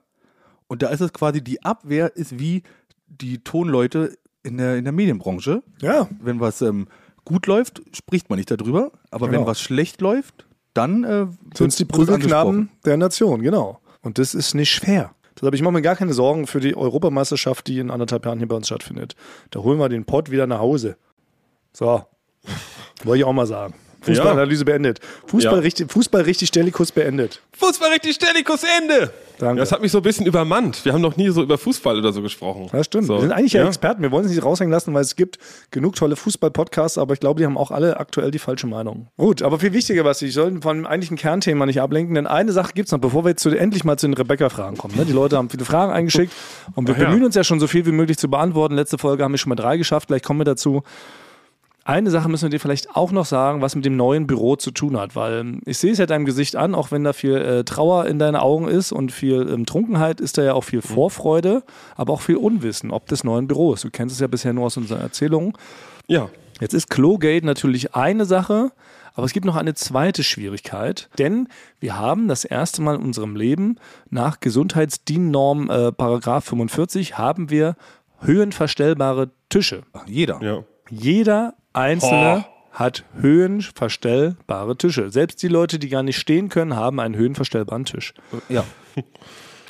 B: Und da ist es quasi, die Abwehr ist wie die Tonleute in der, in der Medienbranche.
C: ja,
B: Wenn was ähm, gut läuft, spricht man nicht darüber. Aber
C: Genau.
B: wenn was schlecht läuft, dann äh,
C: sind es die. Prügelknaben der Nation, genau. Und das ist nicht schwer. Deshalb, ich mache mir gar keine Sorgen für die Europameisterschaft, die in anderthalb Jahren hier bei uns stattfindet. Da holen wir den Pott wieder nach Hause. So. Wollte ich auch mal sagen. Fußballanalyse beendet. Fußball,
D: Ja.
C: richtig, Fußball richtig Stellikus beendet.
D: Fußball richtig Stellikus Ende.
C: Danke.
D: Das hat mich so ein bisschen übermannt. Wir haben noch nie so über Fußball oder so gesprochen.
C: Ja, stimmt.
D: So.
C: Wir sind eigentlich ja, Experten. Wir wollen es nicht raushängen lassen, weil es gibt genug tolle Fußball-Podcasts, aber ich glaube, die haben auch alle aktuell die falsche Meinung. Gut, aber viel wichtiger, was ich sollten von dem eigentlichen Kernthema nicht ablenken, denn eine Sache gibt es noch, bevor wir jetzt zu, endlich mal zu den Rebecca-Fragen kommen. Ne? Die Leute haben viele Fragen eingeschickt und wir
D: Ach ja.
C: bemühen uns ja schon so viel wie möglich zu beantworten. Letzte Folge haben wir schon mal drei geschafft, gleich kommen wir dazu. Eine Sache müssen wir dir vielleicht auch noch sagen, was mit dem neuen Büro zu tun hat, weil ähm, ich sehe es ja deinem Gesicht an, auch wenn da viel äh, Trauer in deinen Augen ist und viel ähm, Trunkenheit, ist da ja auch viel Vorfreude, aber auch viel Unwissen, ob des neuen Büros. Du kennst es ja bisher nur aus unseren Erzählungen.
D: Ja.
C: Jetzt ist Klogate natürlich eine Sache, aber es gibt noch eine zweite Schwierigkeit, denn wir haben das erste Mal in unserem Leben nach Gesundheitsdiennorm äh, Paragraph 45 haben wir höhenverstellbare Tische.
B: Jeder.
D: Ja.
C: Jeder einzelne hat höhenverstellbare Tische. Selbst die Leute, die gar nicht stehen können, haben einen höhenverstellbaren Tisch.
B: Ja.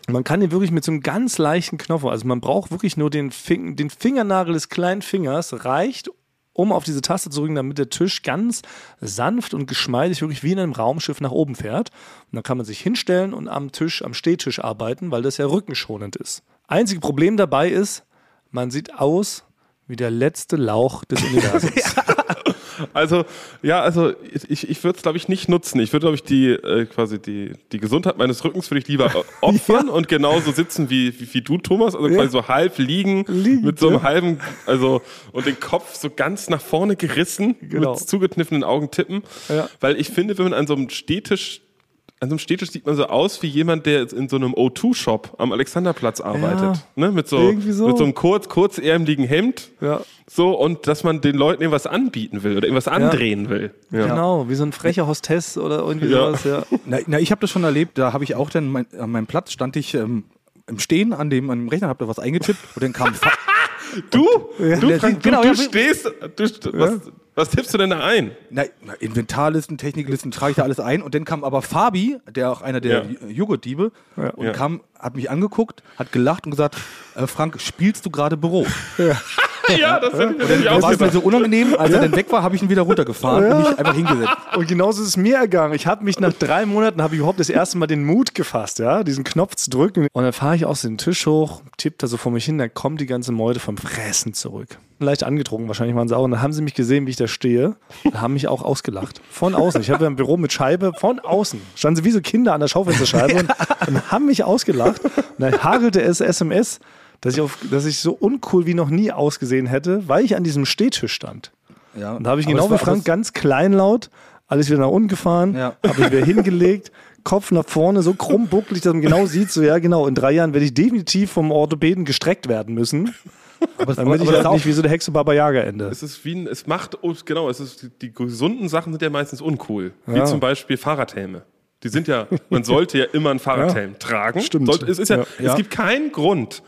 C: Man kann den wirklich mit so einem ganz leichten Knopf, also man braucht wirklich nur den, Fing den Fingernagel des kleinen Fingers, reicht, um auf diese Taste zu drücken, damit der Tisch ganz sanft und geschmeidig wirklich wie in einem Raumschiff nach oben fährt. Und dann kann man sich hinstellen und am Tisch, am Stehtisch arbeiten, weil das ja rückenschonend ist. Einzige Problem dabei ist, man sieht aus wie der letzte Lauch des Universums.
D: Also, ja, also ich, ich würde es, glaube ich, nicht nutzen. Ich würde, glaube ich, die äh, quasi die, die Gesundheit meines Rückens würde ich lieber äh, opfern und genauso sitzen wie, wie, wie du, Thomas. Also quasi so halb liegen,
C: Liegend,
D: mit so einem
C: ja.
D: halben, also und den Kopf so ganz nach vorne gerissen,
C: Genau.
D: mit zugekniffenen Augen tippen.
C: Ja.
D: Weil ich finde, wenn man an so einem Stehtisch an so einem Stehtisch sieht man so aus wie jemand, der jetzt in so einem O2-Shop am Alexanderplatz arbeitet. Ne? Mit, so,
C: irgendwie so.
D: mit so einem kurz, kurzärmeligen Hemd.
C: Ja.
D: So, und dass man den Leuten irgendwas anbieten will oder irgendwas andrehen will. Ja.
C: Genau, wie so ein frecher Hostess oder irgendwie
D: Ja.
C: sowas. Ja.
B: Na, na ich habe das schon erlebt, da habe ich auch dann, mein, an meinem Platz stand ich ähm, im Stehen an dem, an dem Rechner, habe da was eingetippt und dann kam
D: Du?
B: Ja.
D: Du,
B: Ja,
D: Frank,
B: genau,
D: du,
B: ja,
D: du stehst, du, was, was tippst du denn da ein?
B: na, Inventarlisten, Techniklisten trage ich da alles ein und dann kam aber Fabi, der auch einer der
D: Ja.
B: Joghurtdiebe, und
D: Ja.
B: kam, hat mich angeguckt, hat gelacht und gesagt, äh, Frank, spielst du gerade Büro?
D: ja, das hätte ich mir nicht
B: Dann war es mir so unangenehm, als er dann weg war, habe ich ihn wieder runtergefahren und mich einfach hingesetzt.
C: Und genauso ist es mir ergangen. Ich habe mich nach drei Monaten, habe ich überhaupt das erste Mal den Mut gefasst, ja, diesen Knopf zu drücken. Und dann fahre ich aus dem Tisch hoch, tipp da so vor mich hin, dann kommt die ganze Meute vom Fressen zurück. Leicht angetrunken, wahrscheinlich waren sie auch. Und dann haben sie mich gesehen, wie ich da stehe, und haben mich auch ausgelacht. Von außen. Ich habe ja ein Büro mit Scheibe, von außen. Standen sie wie so Kinder an der Schaufensterscheibe und, und haben mich ausgelacht. Und dann hagelte es SMS, dass ich, auf, dass ich so uncool wie noch nie ausgesehen hätte, weil ich an diesem Stehtisch stand.
B: Ja.
C: Und da habe ich
B: Aber
C: genau wie Frank ganz kleinlaut alles wieder nach unten gefahren,
B: Ja.
C: habe ich wieder hingelegt, Kopf nach vorne, so krumm bucklig, dass man genau sieht, so ja genau, in drei Jahren werde ich definitiv vom Orthopäden gestreckt werden müssen,
B: aber
C: damit ich halt nicht wie so der Hexe Baba Yaga ende.
D: Es ist wie ein, es macht, oh, genau, es ist, die, gesunden Sachen sind ja meistens uncool. Wie
C: Ja.
D: zum Beispiel Fahrradhelme. Die sind ja, man sollte ja immer einen Fahrradhelm tragen.
C: Stimmt.
D: Sollte, es, ist ja,
C: Ja.
D: es
B: Ja.
D: gibt keinen Grund,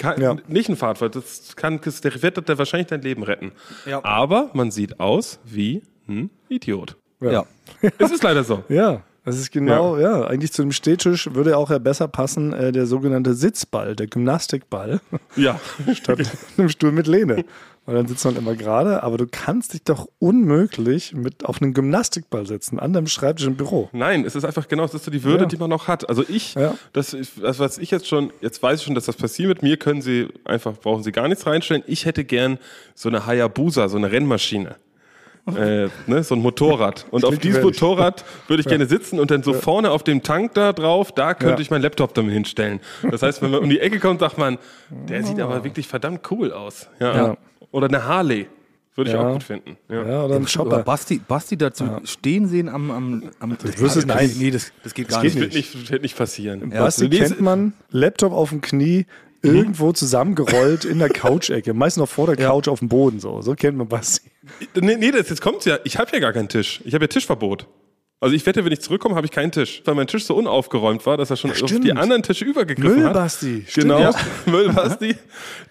D: kein,
C: Ja.
D: nicht ein Fahrrad, das kann, das, der wird der wahrscheinlich dein Leben retten.
B: Ja.
D: Aber man sieht aus wie ein Idiot.
B: ja.
D: Es ist leider so.
C: Ja, das ist genau, ja. eigentlich zu dem Stehtisch würde auch ja besser passen äh, der sogenannte Sitzball, der Gymnastikball,
D: Ja.
C: statt einem Stuhl mit Lehne. Weil dann sitzt man immer gerade, aber du kannst dich doch unmöglich mit auf einen Gymnastikball setzen, an deinem Schreibtisch im Büro.
D: Nein, es ist einfach genau, das ist so die Würde,
C: Ja.
D: die man noch hat. Also ich,
C: Ja.
D: das, das, was ich jetzt schon, jetzt weiß ich schon, dass das passiert mit mir, können Sie einfach, brauchen Sie gar nichts reinstellen. Ich hätte gern so eine Hayabusa, so eine Rennmaschine. Äh, ne, so ein Motorrad. Und auf
C: gefährlich.
D: Motorrad würde ich gerne sitzen und dann so vorne auf dem Tank da drauf, da könnte
C: Ja.
D: ich meinen Laptop damit hinstellen. Das heißt, wenn man um die Ecke kommt, sagt man, der sieht aber wirklich verdammt cool aus. Ja.
C: Ja.
D: Oder eine Harley. Würde ich
C: Ja.
D: auch gut finden. Ja.
C: Ja, oder ein
B: Aber
C: Shopper.
B: Basti, Basti dazu stehen sehen am, am, am
C: wirst du- nein.
B: nee, das, das geht gar
C: geht
B: nicht.
D: Wird nicht, wird nicht passieren.
C: Basti
D: Nee,
C: kennt man, Laptop auf dem Knie, irgendwo zusammengerollt in der Couch-Ecke. Meist noch vor der Couch auf dem Boden so. So kennt man Basti.
D: Nee, nee, das, jetzt kommt's ja. Ich habe ja gar keinen Tisch. Ich habe ja Tischverbot. Also ich wette, wenn ich zurückkomme, habe ich keinen Tisch. Weil mein Tisch so unaufgeräumt war, dass er schon auf
C: stimmt.
D: die anderen Tische übergegriffen hat.
C: Müllbasti. Stimmt,
D: Genau,
C: ja.
D: Müllbasti.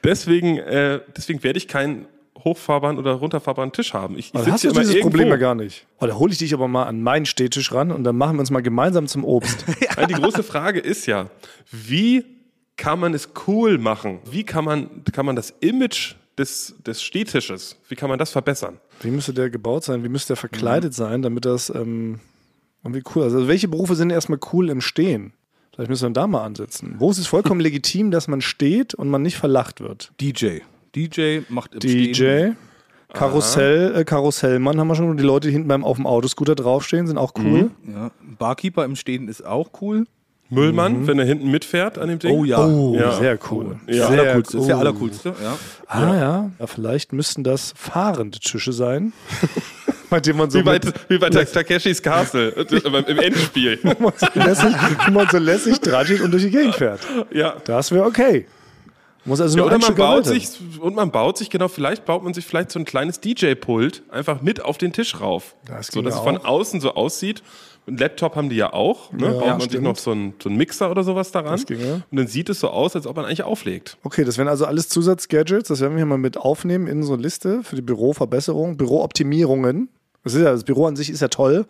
D: Deswegen, äh, deswegen werde ich keinen hochfahrbaren oder runterfahrbaren Tisch haben. Ich, ich
C: hast du dieses
D: irgendwo.
C: Problem ja gar nicht. Oh, da hole ich dich aber mal an meinen Stehtisch ran und dann machen wir uns mal gemeinsam zum Obst.
D: Nein, die große Frage ist ja, wie kann man es cool machen? Wie kann man, kann man das Image des, des Stehtisches, wie kann man das verbessern?
C: Wie müsste der gebaut sein? Wie müsste der verkleidet sein, damit das ähm, irgendwie cool ist? Also welche Berufe sind erstmal cool im Stehen? Vielleicht müssen wir da mal ansetzen. Wo ist es vollkommen legitim, dass man steht und man nicht verlacht wird?
B: DJ. DJ macht im Stehen.
C: DJ, Karussell, äh, Karussellmann haben wir schon. Die Leute, die hinten beim auf dem Autoscooter draufstehen, sind auch cool.
B: Ja. Barkeeper im Stehen ist auch cool.
D: Müllmann, wenn er hinten mitfährt an dem Ding.
B: Oh ja.
C: Oh,
D: Ja.
C: sehr cool.
D: Ja.
C: Sehr
B: Allercoolste. Das ist der
C: cool.
B: allercoolste. Ja.
C: Ah ja. ja, vielleicht müssten das fahrende Tische sein. bei dem man so
D: Wie bei, wie bei Takeshis Castle im Endspiel.
C: wo man so lässig, wo man so lässig dran steht und durch die Gegend fährt.
D: ja.
C: Das wäre okay. Muss also
D: Ja, oder man baut sich, und man baut sich, genau, vielleicht baut man sich vielleicht so ein kleines DJ-Pult einfach mit auf den Tisch rauf.
C: Das
D: so, dass es von außen so aussieht. Ein Laptop haben die ja auch. Ne?
C: Ja,
D: baut man sich
C: stimmt.
D: noch so einen, so einen Mixer oder sowas daran.
C: Ging, ja.
D: Und dann sieht es so aus, als ob man eigentlich auflegt.
C: Okay, das wären also alles Zusatzgadgets. Das werden wir hier mal mit aufnehmen in so eine Liste für die Büroverbesserung, Bürooptimierungen. Das, ist ja, das Büro an sich ist ja toll.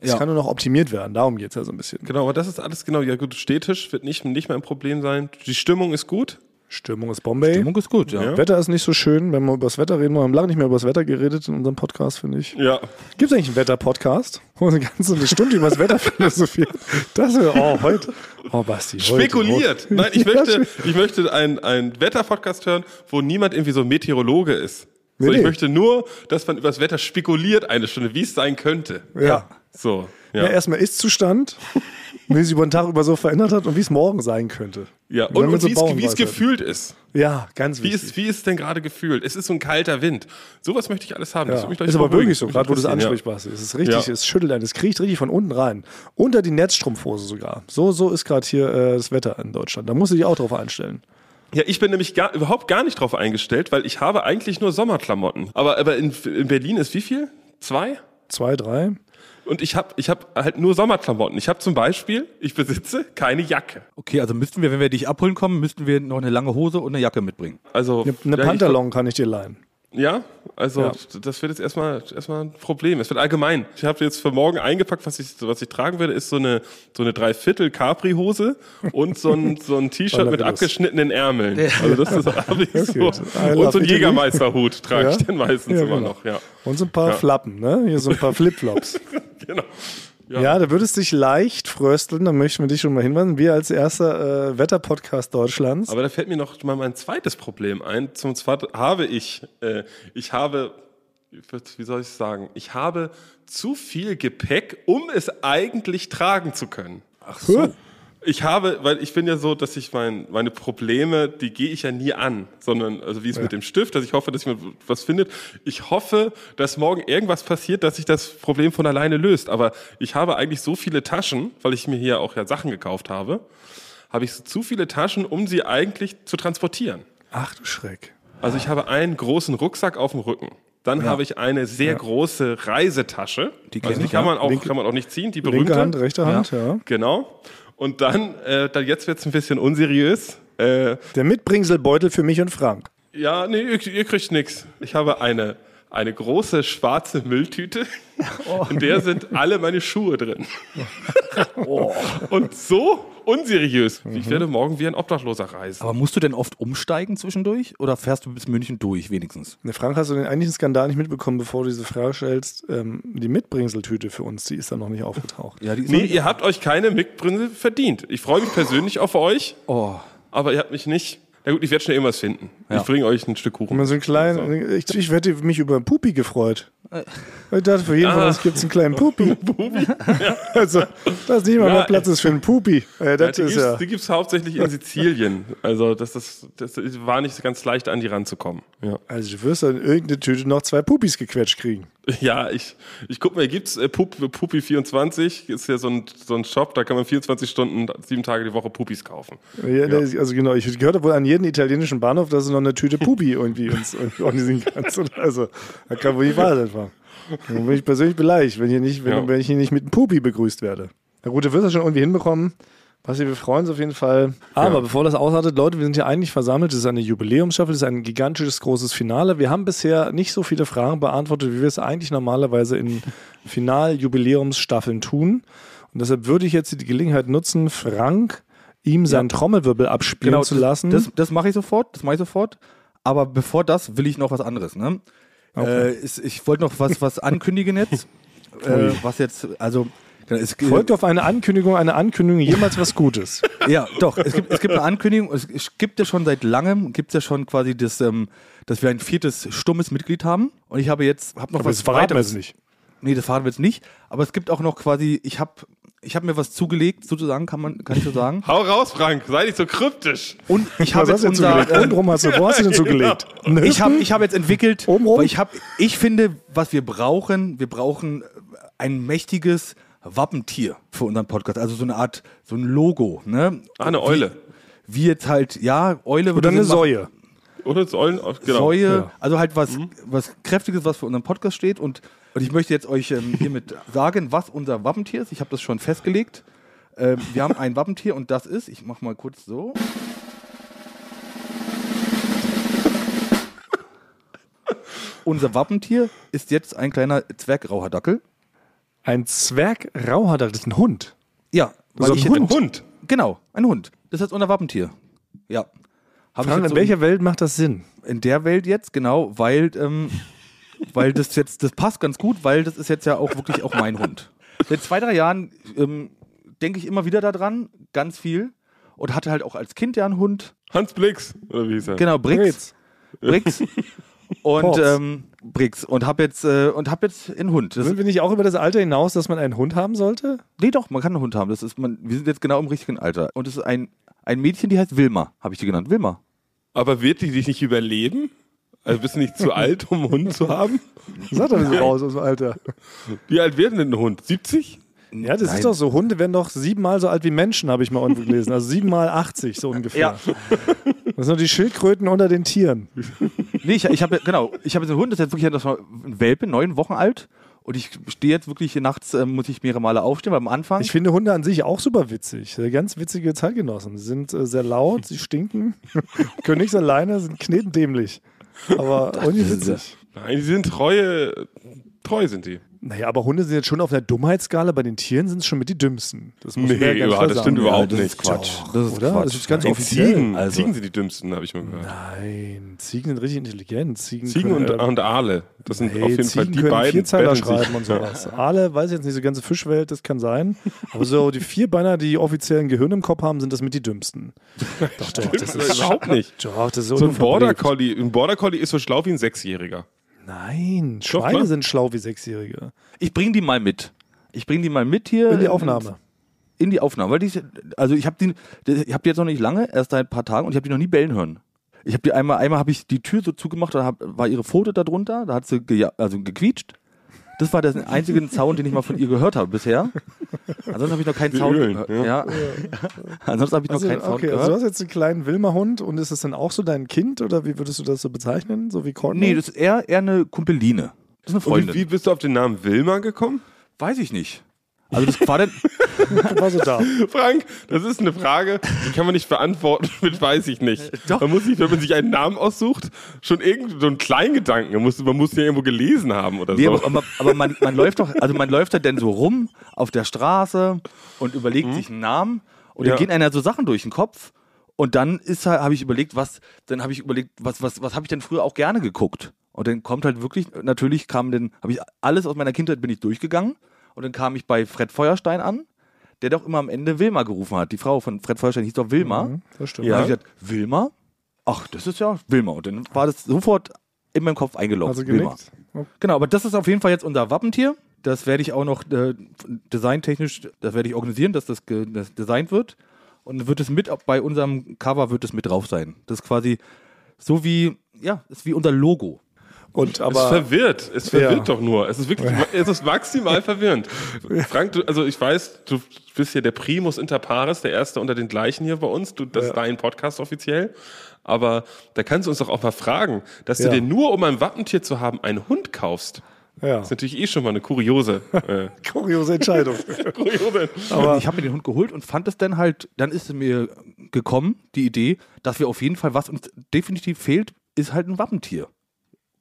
C: Es
B: Ja.
C: kann nur noch optimiert werden. Darum geht es ja so ein bisschen.
D: Genau, aber das ist alles genau. Ja, gut, Stehtisch wird nicht, nicht mehr ein Problem sein. Die Stimmung ist gut.
C: Stimmung ist Bombay.
B: Stimmung ist gut, ja.
D: Ja.
C: Wetter ist nicht so schön, wenn wir über das Wetter reden. Wir haben lange nicht mehr über das Wetter geredet in unserem Podcast, finde ich.
D: Ja.
C: Gibt es eigentlich einen Wetter-Podcast? Wo wir eine ganze eine Stunde über das Wetter philosophieren? Das wäre, oh, heute. Oh, Basti. Heute,
D: Spekuliert.
C: heute.
D: Nein, ich möchte, ich möchte einen, einen Wetter-Podcast hören, wo niemand irgendwie so Meteorologe ist. So,
C: Nee,
D: ich
C: nee.
D: möchte nur, dass man über das Wetter spekuliert eine Stunde, wie es sein könnte.
C: Ja.
D: So.
C: Ja.
D: Ja.
C: erstmal Ist-Zustand, wie sich über den Tag über so verändert hat und wie es morgen sein könnte.
D: ja. Und, und
C: so
D: wie, es, wie es gefühlt ist.
C: Ja, ganz
D: Wie
C: wichtig.
D: ist, wie ist es denn gerade gefühlt? Es ist so ein kalter Wind. Sowas möchte ich alles haben. Das
C: Ja. Ist aber
D: beruhigen.
C: wirklich so, gerade wo du es ansprichst, Basti. Es ist richtig,
D: Ja.
C: es schüttelt einen, es kriecht richtig von unten rein. Unter die Netzstrumpfhose sogar. So, so ist gerade hier äh, das Wetter in Deutschland. Da musst du dich auch drauf einstellen.
D: Ja, ich bin nämlich gar, überhaupt gar nicht drauf eingestellt, weil ich habe eigentlich nur Sommerklamotten. Aber, aber in, in Berlin ist wie viel? Zwei?
C: Zwei, drei.
D: Und ich habe ich hab halt nur Sommerklamotten. Ich habe zum Beispiel, ich besitze keine Jacke.
B: Okay, also müssten wir, wenn wir dich abholen kommen, müssten wir noch eine lange Hose und eine Jacke mitbringen.
D: Also
C: Eine, eine
D: ja,
C: Pantalon kann ich dir leihen.
D: Ja, also
C: Ja.
D: das wird jetzt erstmal erstmal ein Problem. Es wird allgemein. Ich habe jetzt für morgen eingepackt, was ich was ich tragen werde, ist so eine so eine Dreiviertel Capri Hose und so ein so ein T-Shirt mit abgeschnittenen Ärmeln. Also das ist habe ich so. Und so ein. Jägermeisterhut trage ich
C: Ja?
D: dann meistens immer
C: genau.
D: noch. Ja,
C: Und so ein paar. Flappen, ne? Hier so ein paar Flipflops.
D: genau.
C: Ja. da würdest dich leicht frösteln, da möchten wir dich schon mal hinweisen. Wir als erster äh, Wetterpodcast Deutschlands.
D: Aber da fällt mir noch mal mein zweites Problem ein. Zum zweiten habe ich, äh, ich habe, wie soll ich sagen, ich habe zu viel Gepäck, um es eigentlich tragen zu können.
C: Ach so.
D: Ich habe, weil ich bin ja so, dass ich mein, meine Probleme, die gehe ich ja nie an, sondern also wie es mit dem Stift, dass ich hoffe, dass jemand was findet. Ich hoffe, dass morgen irgendwas passiert, dass sich das Problem von alleine löst. Aber ich habe eigentlich so viele Taschen, weil ich mir hier auch ja Sachen gekauft habe, habe ich so zu viele Taschen, um sie eigentlich zu transportieren.
C: Ach du Schreck.
D: Also ich habe einen großen Rucksack auf dem Rücken. Dann habe ich eine sehr große Reisetasche.
B: Die
D: also die
B: ich,
D: kann
B: ja.
D: man auch
C: Linke-
D: kann man auch nicht ziehen, die berühmte.
C: Linke Hand, rechte Hand, ja.
D: Genau. Und dann, äh, dann jetzt wird's ein bisschen unseriös. Äh,
C: Der Mitbringselbeutel für mich und Frank.
D: ja, nee, ihr, ihr kriegt nix. Ich habe eine, eine große schwarze Mülltüte. In der sind alle meine Schuhe drin. Und so unseriös. Ich werde morgen wie ein Obdachloser reisen.
B: Aber musst du denn oft umsteigen zwischendurch oder fährst du bis München durch wenigstens?
C: Ne, Frank, hast du den eigentlichen Skandal nicht mitbekommen, bevor du diese Frage stellst? Ähm, die Mitbringseltüte für uns, die ist da noch nicht aufgetaucht.
B: Ja, die ist
D: Nee, ihr habt euch keine Mitbründe verdient. Ich freue mich persönlich auf euch,
B: Oh,
D: aber ihr habt mich nicht. Na gut, ich werde schon irgendwas finden.
B: Ja.
D: Ich bringe euch ein Stück Kuchen.
C: Man so einen kleinen, ich, ich hätte mich über einen Pupi gefreut. Ich dachte, für jeden von uns gibt es einen kleinen Pupi. Also, dass nicht mal
D: Ja,
C: mehr Platz ist für einen Pupi. Äh,
D: Ja,
C: das
D: die
C: ist
D: gibt's,
C: ja.
D: die gibt's hauptsächlich in Sizilien. Also das, ist, das war nicht ganz leicht, an die ranzukommen. Ja,
C: Also, du wirst dann in irgendeine Tüte noch zwei Pupis gequetscht kriegen.
D: ja ich, ich guck mal, hier gibt's äh, Pup, Pupi24, ist ja so ein, so ein Shop, da kann man 24 Stunden, sieben Tage die Woche Pupis kaufen.
C: Ja, das- Also, genau, ich gehört wohl an jeden italienischen Bahnhof, dass du noch eine Tüte Pupi irgendwie uns organisieren kannst. Also, das kann wohl nicht wahr sein. Dann bin ich persönlich beleidigt, wenn, hier nicht, wenn,
D: Ja.
C: wenn ich hier nicht mit einem Pupi begrüßt werde. Na gut, du wirst das schon irgendwie hinbekommen. Basti, wir freuen uns auf jeden Fall. Aber
D: Ja.
C: bevor das ausartet, Leute, wir sind hier eigentlich versammelt. Das ist eine Jubiläumsstaffel, das ist ein gigantisches, großes Finale. Wir haben bisher nicht so viele Fragen beantwortet, wie wir es eigentlich normalerweise in Final-Jubiläumsstaffeln tun. Und deshalb würde ich jetzt die Gelegenheit nutzen, Frank ihm seinen Trommelwirbel abspielen zu lassen.
B: Genau, Das, das mache ich sofort, das mache ich sofort. Aber bevor das will ich noch was anderes. Ne? Äh, ist, ich wollte noch was, was ankündigen jetzt. äh, was jetzt, also es,
C: Folgt auf eine Ankündigung, eine Ankündigung jemals was Gutes.
B: Ja, doch. Es gibt, es gibt eine Ankündigung. Es, gibt ja schon seit langem, gibt es ja schon quasi das, ähm, dass wir ein viertes stummes Mitglied haben. Und ich habe jetzt, habe noch
C: Aber
B: was
C: das verraten wir jetzt nicht.
B: Nee, das verraten wir jetzt nicht. Aber es gibt auch noch quasi, ich habe, ich habe mir was zugelegt, sozusagen, kann man, kann ich so sagen.
D: Hau raus, Frank, sei nicht so kryptisch.
B: Und ich habe jetzt unser,
C: zugelegt? Untenrum hast du, wo hast du denn zugelegt? Einen
B: ich habe ich hab jetzt entwickelt,
C: Obenrum?
B: weil ich habe, ich finde, was wir brauchen, wir brauchen ein mächtiges Wappentier für unseren Podcast. Also so eine Art, so ein Logo, ne?
D: Ah, eine Eule.
B: Wie jetzt halt, ja, Eule
C: Oder
B: würde
C: eine. Säue.
D: Oder Säulen, genau.
B: Säue,
C: Ja.
B: also halt was, was Kräftiges, was für unseren Podcast steht. Und, und ich möchte jetzt euch ähm, hiermit sagen, was unser Wappentier ist. Ich habe das schon festgelegt. Ähm, wir haben ein Wappentier und das ist, ich mache mal kurz so. Unser Wappentier ist jetzt ein kleiner Zwergrauhardackel.
C: Ein Zwergrauhardackel, das ist ein Hund.
B: Ja, weil
C: So ein Hund?
D: Hund.
B: genau, ein Hund. Das ist unser Wappentier. Ja.
C: Frank, in welcher Welt macht das Sinn?
B: in der Welt jetzt, genau, weil, ähm, weil das jetzt, das passt ganz gut, weil das ist jetzt ja auch wirklich auch mein Hund. Seit zwei, drei Jahren ähm, denke ich immer wieder daran, ganz viel. Und hatte halt auch als Kind ja einen Hund.
D: Hans Blix, oder wie hieß er?
B: Genau, Brix. Brix. Und ähm, Brix. Und hab jetzt, äh, und hab jetzt einen Hund. Das,
C: Sind wir nicht auch über das Alter hinaus, dass man einen Hund haben sollte?
B: nee, doch, man kann einen Hund haben. Das ist, man, wir sind jetzt genau im richtigen Alter. Und es ist ein, ein Mädchen, die heißt Wilma, habe ich die genannt. Wilma.
D: Aber wird die dich nicht überleben? Also bist du nicht zu alt, um einen Hund zu haben?
C: Sag doch nicht so raus aus dem Alter.
D: Wie alt werden denn ein Hund? 70?
C: Ja, das
B: Nein.
C: ist doch so. Hunde werden doch siebenmal so alt wie Menschen, habe ich mal irgendwo gelesen. Also siebenmal 80 so ungefähr.
B: Ja.
C: Das sind doch die Schildkröten unter den Tieren.
B: Nee, ich, ich habe genau, ich habe jetzt einen Hund, das ist jetzt wirklich das ein Welpe, neun Wochen alt. Und ich stehe jetzt wirklich nachts, äh, muss ich mehrere Male aufstehen, weil am Anfang.
C: Ich finde Hunde an sich auch super witzig. Sehr Ganz witzige Zeitgenossen. Sie sind äh, sehr laut, sie stinken, können nichts alleine, sind knetendämlich. Aber irgendwie witzig.
D: Nein, die sind treue, treu sind die.
C: Naja, aber Hunde sind jetzt schon auf der Dummheitsskala. Bei den Tieren sind es schon mit die dümmsten. Das muss
D: Nee,
C: man ja klar
D: das stimmt überhaupt
B: das
D: nicht.
B: Quatsch.
C: Doch,
B: das ist
C: oder?
B: Quatsch.
C: Das ist ganz
B: Nein,
C: offiziell.
D: Ziegen,
B: Also-
D: Ziegen sind die dümmsten, habe ich mal gehört.
C: Nein, Ziegen sind richtig intelligent. Ziegen,
D: Ziegen
C: können,
D: und,
C: äh,
D: und Aale. Das sind
C: hey,
D: auf jeden
C: Ziegen
D: Fall die
C: können
D: beiden.
C: Vierzeiler schreiben und sowas. Aale, weiß ich jetzt nicht, die ganze Fischwelt, das kann sein. Aber so die Vierbeiner, die offiziell ein Gehirn im Kopf haben, sind das mit die dümmsten. Doch, doch, das ist
D: überhaupt nicht.
C: Doch, das ist
D: So ein. Border Collie, ein Border Collie ist so schlau wie ein Sechsjähriger.
C: Nein,
D: Doch,
C: Schweine
D: klar.
C: sind schlau wie Sechsjährige.
B: Ich bring die mal mit. Ich bring die mal mit hier.
C: In die Aufnahme.
B: In die Aufnahme. Weil die, also ich habe die, ich habe die jetzt noch nicht lange, erst seit ein paar Tagen und ich habe die noch nie bellen hören. Ich habe die einmal, einmal habe ich die Tür so zugemacht, da hab, war ihre Pfote da drunter, da hat sie geja also gequietscht. Das war der einzige Sound, den ich mal von ihr gehört habe bisher. Ansonsten habe ich noch keinen Sound
D: Ölen,
B: gehört. Ja. Ansonsten habe ich noch
C: Also,
B: keinen Sound
C: okay,
B: gehört.
C: also du hast jetzt einen kleinen Wilma-Hund und ist das dann auch so dein Kind oder wie würdest du das so bezeichnen? So wie Courtney?
B: nee, das ist eher, eher eine Kumpeline. Das ist eine
D: Und
B: Freundin.
D: wie, wie bist du auf den Namen Wilma gekommen?
B: Weiß ich nicht. Also das war dann,
C: war so da.
D: Frank, das ist eine Frage, die kann man nicht beantworten mit weiß ich nicht.
B: Doch.
D: Man muss sich, wenn man sich einen Namen aussucht, schon irgend so einen Kleingedanken, man muss, man muss ja irgendwo gelesen haben oder
B: Nee,
D: so.
B: aber, aber, aber man, man läuft doch, also man läuft da denn so rum auf der Straße und überlegt sich einen Namen und
D: Mhm. Ja.
B: dann gehen einer so Sachen durch den Kopf und dann ist halt, habe ich überlegt, was, dann habe ich überlegt, was, was, was habe ich denn früher auch gerne geguckt? Und dann kommt halt wirklich, natürlich kam dann, habe ich alles aus meiner Kindheit bin ich durchgegangen und dann kam ich bei Fred Feuerstein an, der doch immer am Ende Wilma gerufen hat. Die Frau von Fred Feuerstein hieß doch Wilma.
C: Mhm, das stimmt.
B: Und
D: Ja.
B: habe ich gesagt, Wilma? Ach, das ist ja Wilma. Und dann war das sofort in meinem Kopf eingeloggt.
C: Also
B: Wilma. Genau, aber das ist auf jeden Fall jetzt unser Wappentier. Das werde ich auch noch äh, designtechnisch, das werde ich organisieren, dass das, das designt wird. Und wird es mit, bei unserem Cover wird es mit drauf sein. Das ist quasi so wie, ja, ist wie unser Logo.
C: Und
D: es
C: aber
D: verwirrt. Es verwirrt
C: Ja.
D: doch nur. Es ist wirklich, es ist maximal verwirrend. Frank, du, also ich weiß, du bist ja der Primus inter pares, der erste unter den gleichen hier bei uns. Du, das ist dein Podcast offiziell. Aber da kannst du uns doch auch mal fragen, dass
C: Ja.
D: du dir nur, um ein Wappentier zu haben, einen Hund kaufst.
C: ja,
D: Das ist natürlich eh schon mal eine kuriose. Äh,
C: kuriose Entscheidung.
D: kuriose.
B: Aber ich habe mir den Hund geholt und fand es dann halt, dann ist es mir gekommen, die Idee, dass wir auf jeden Fall, was uns definitiv fehlt, ist halt ein Wappentier.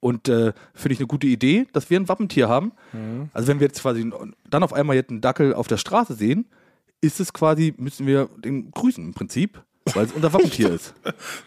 B: Und äh, finde ich eine gute Idee, dass wir ein Wappentier haben. Also wenn wir jetzt quasi dann auf einmal jetzt einen Dackel auf der Straße sehen, ist es quasi, müssen wir den grüßen im Prinzip, weil es unser Wappentier ist.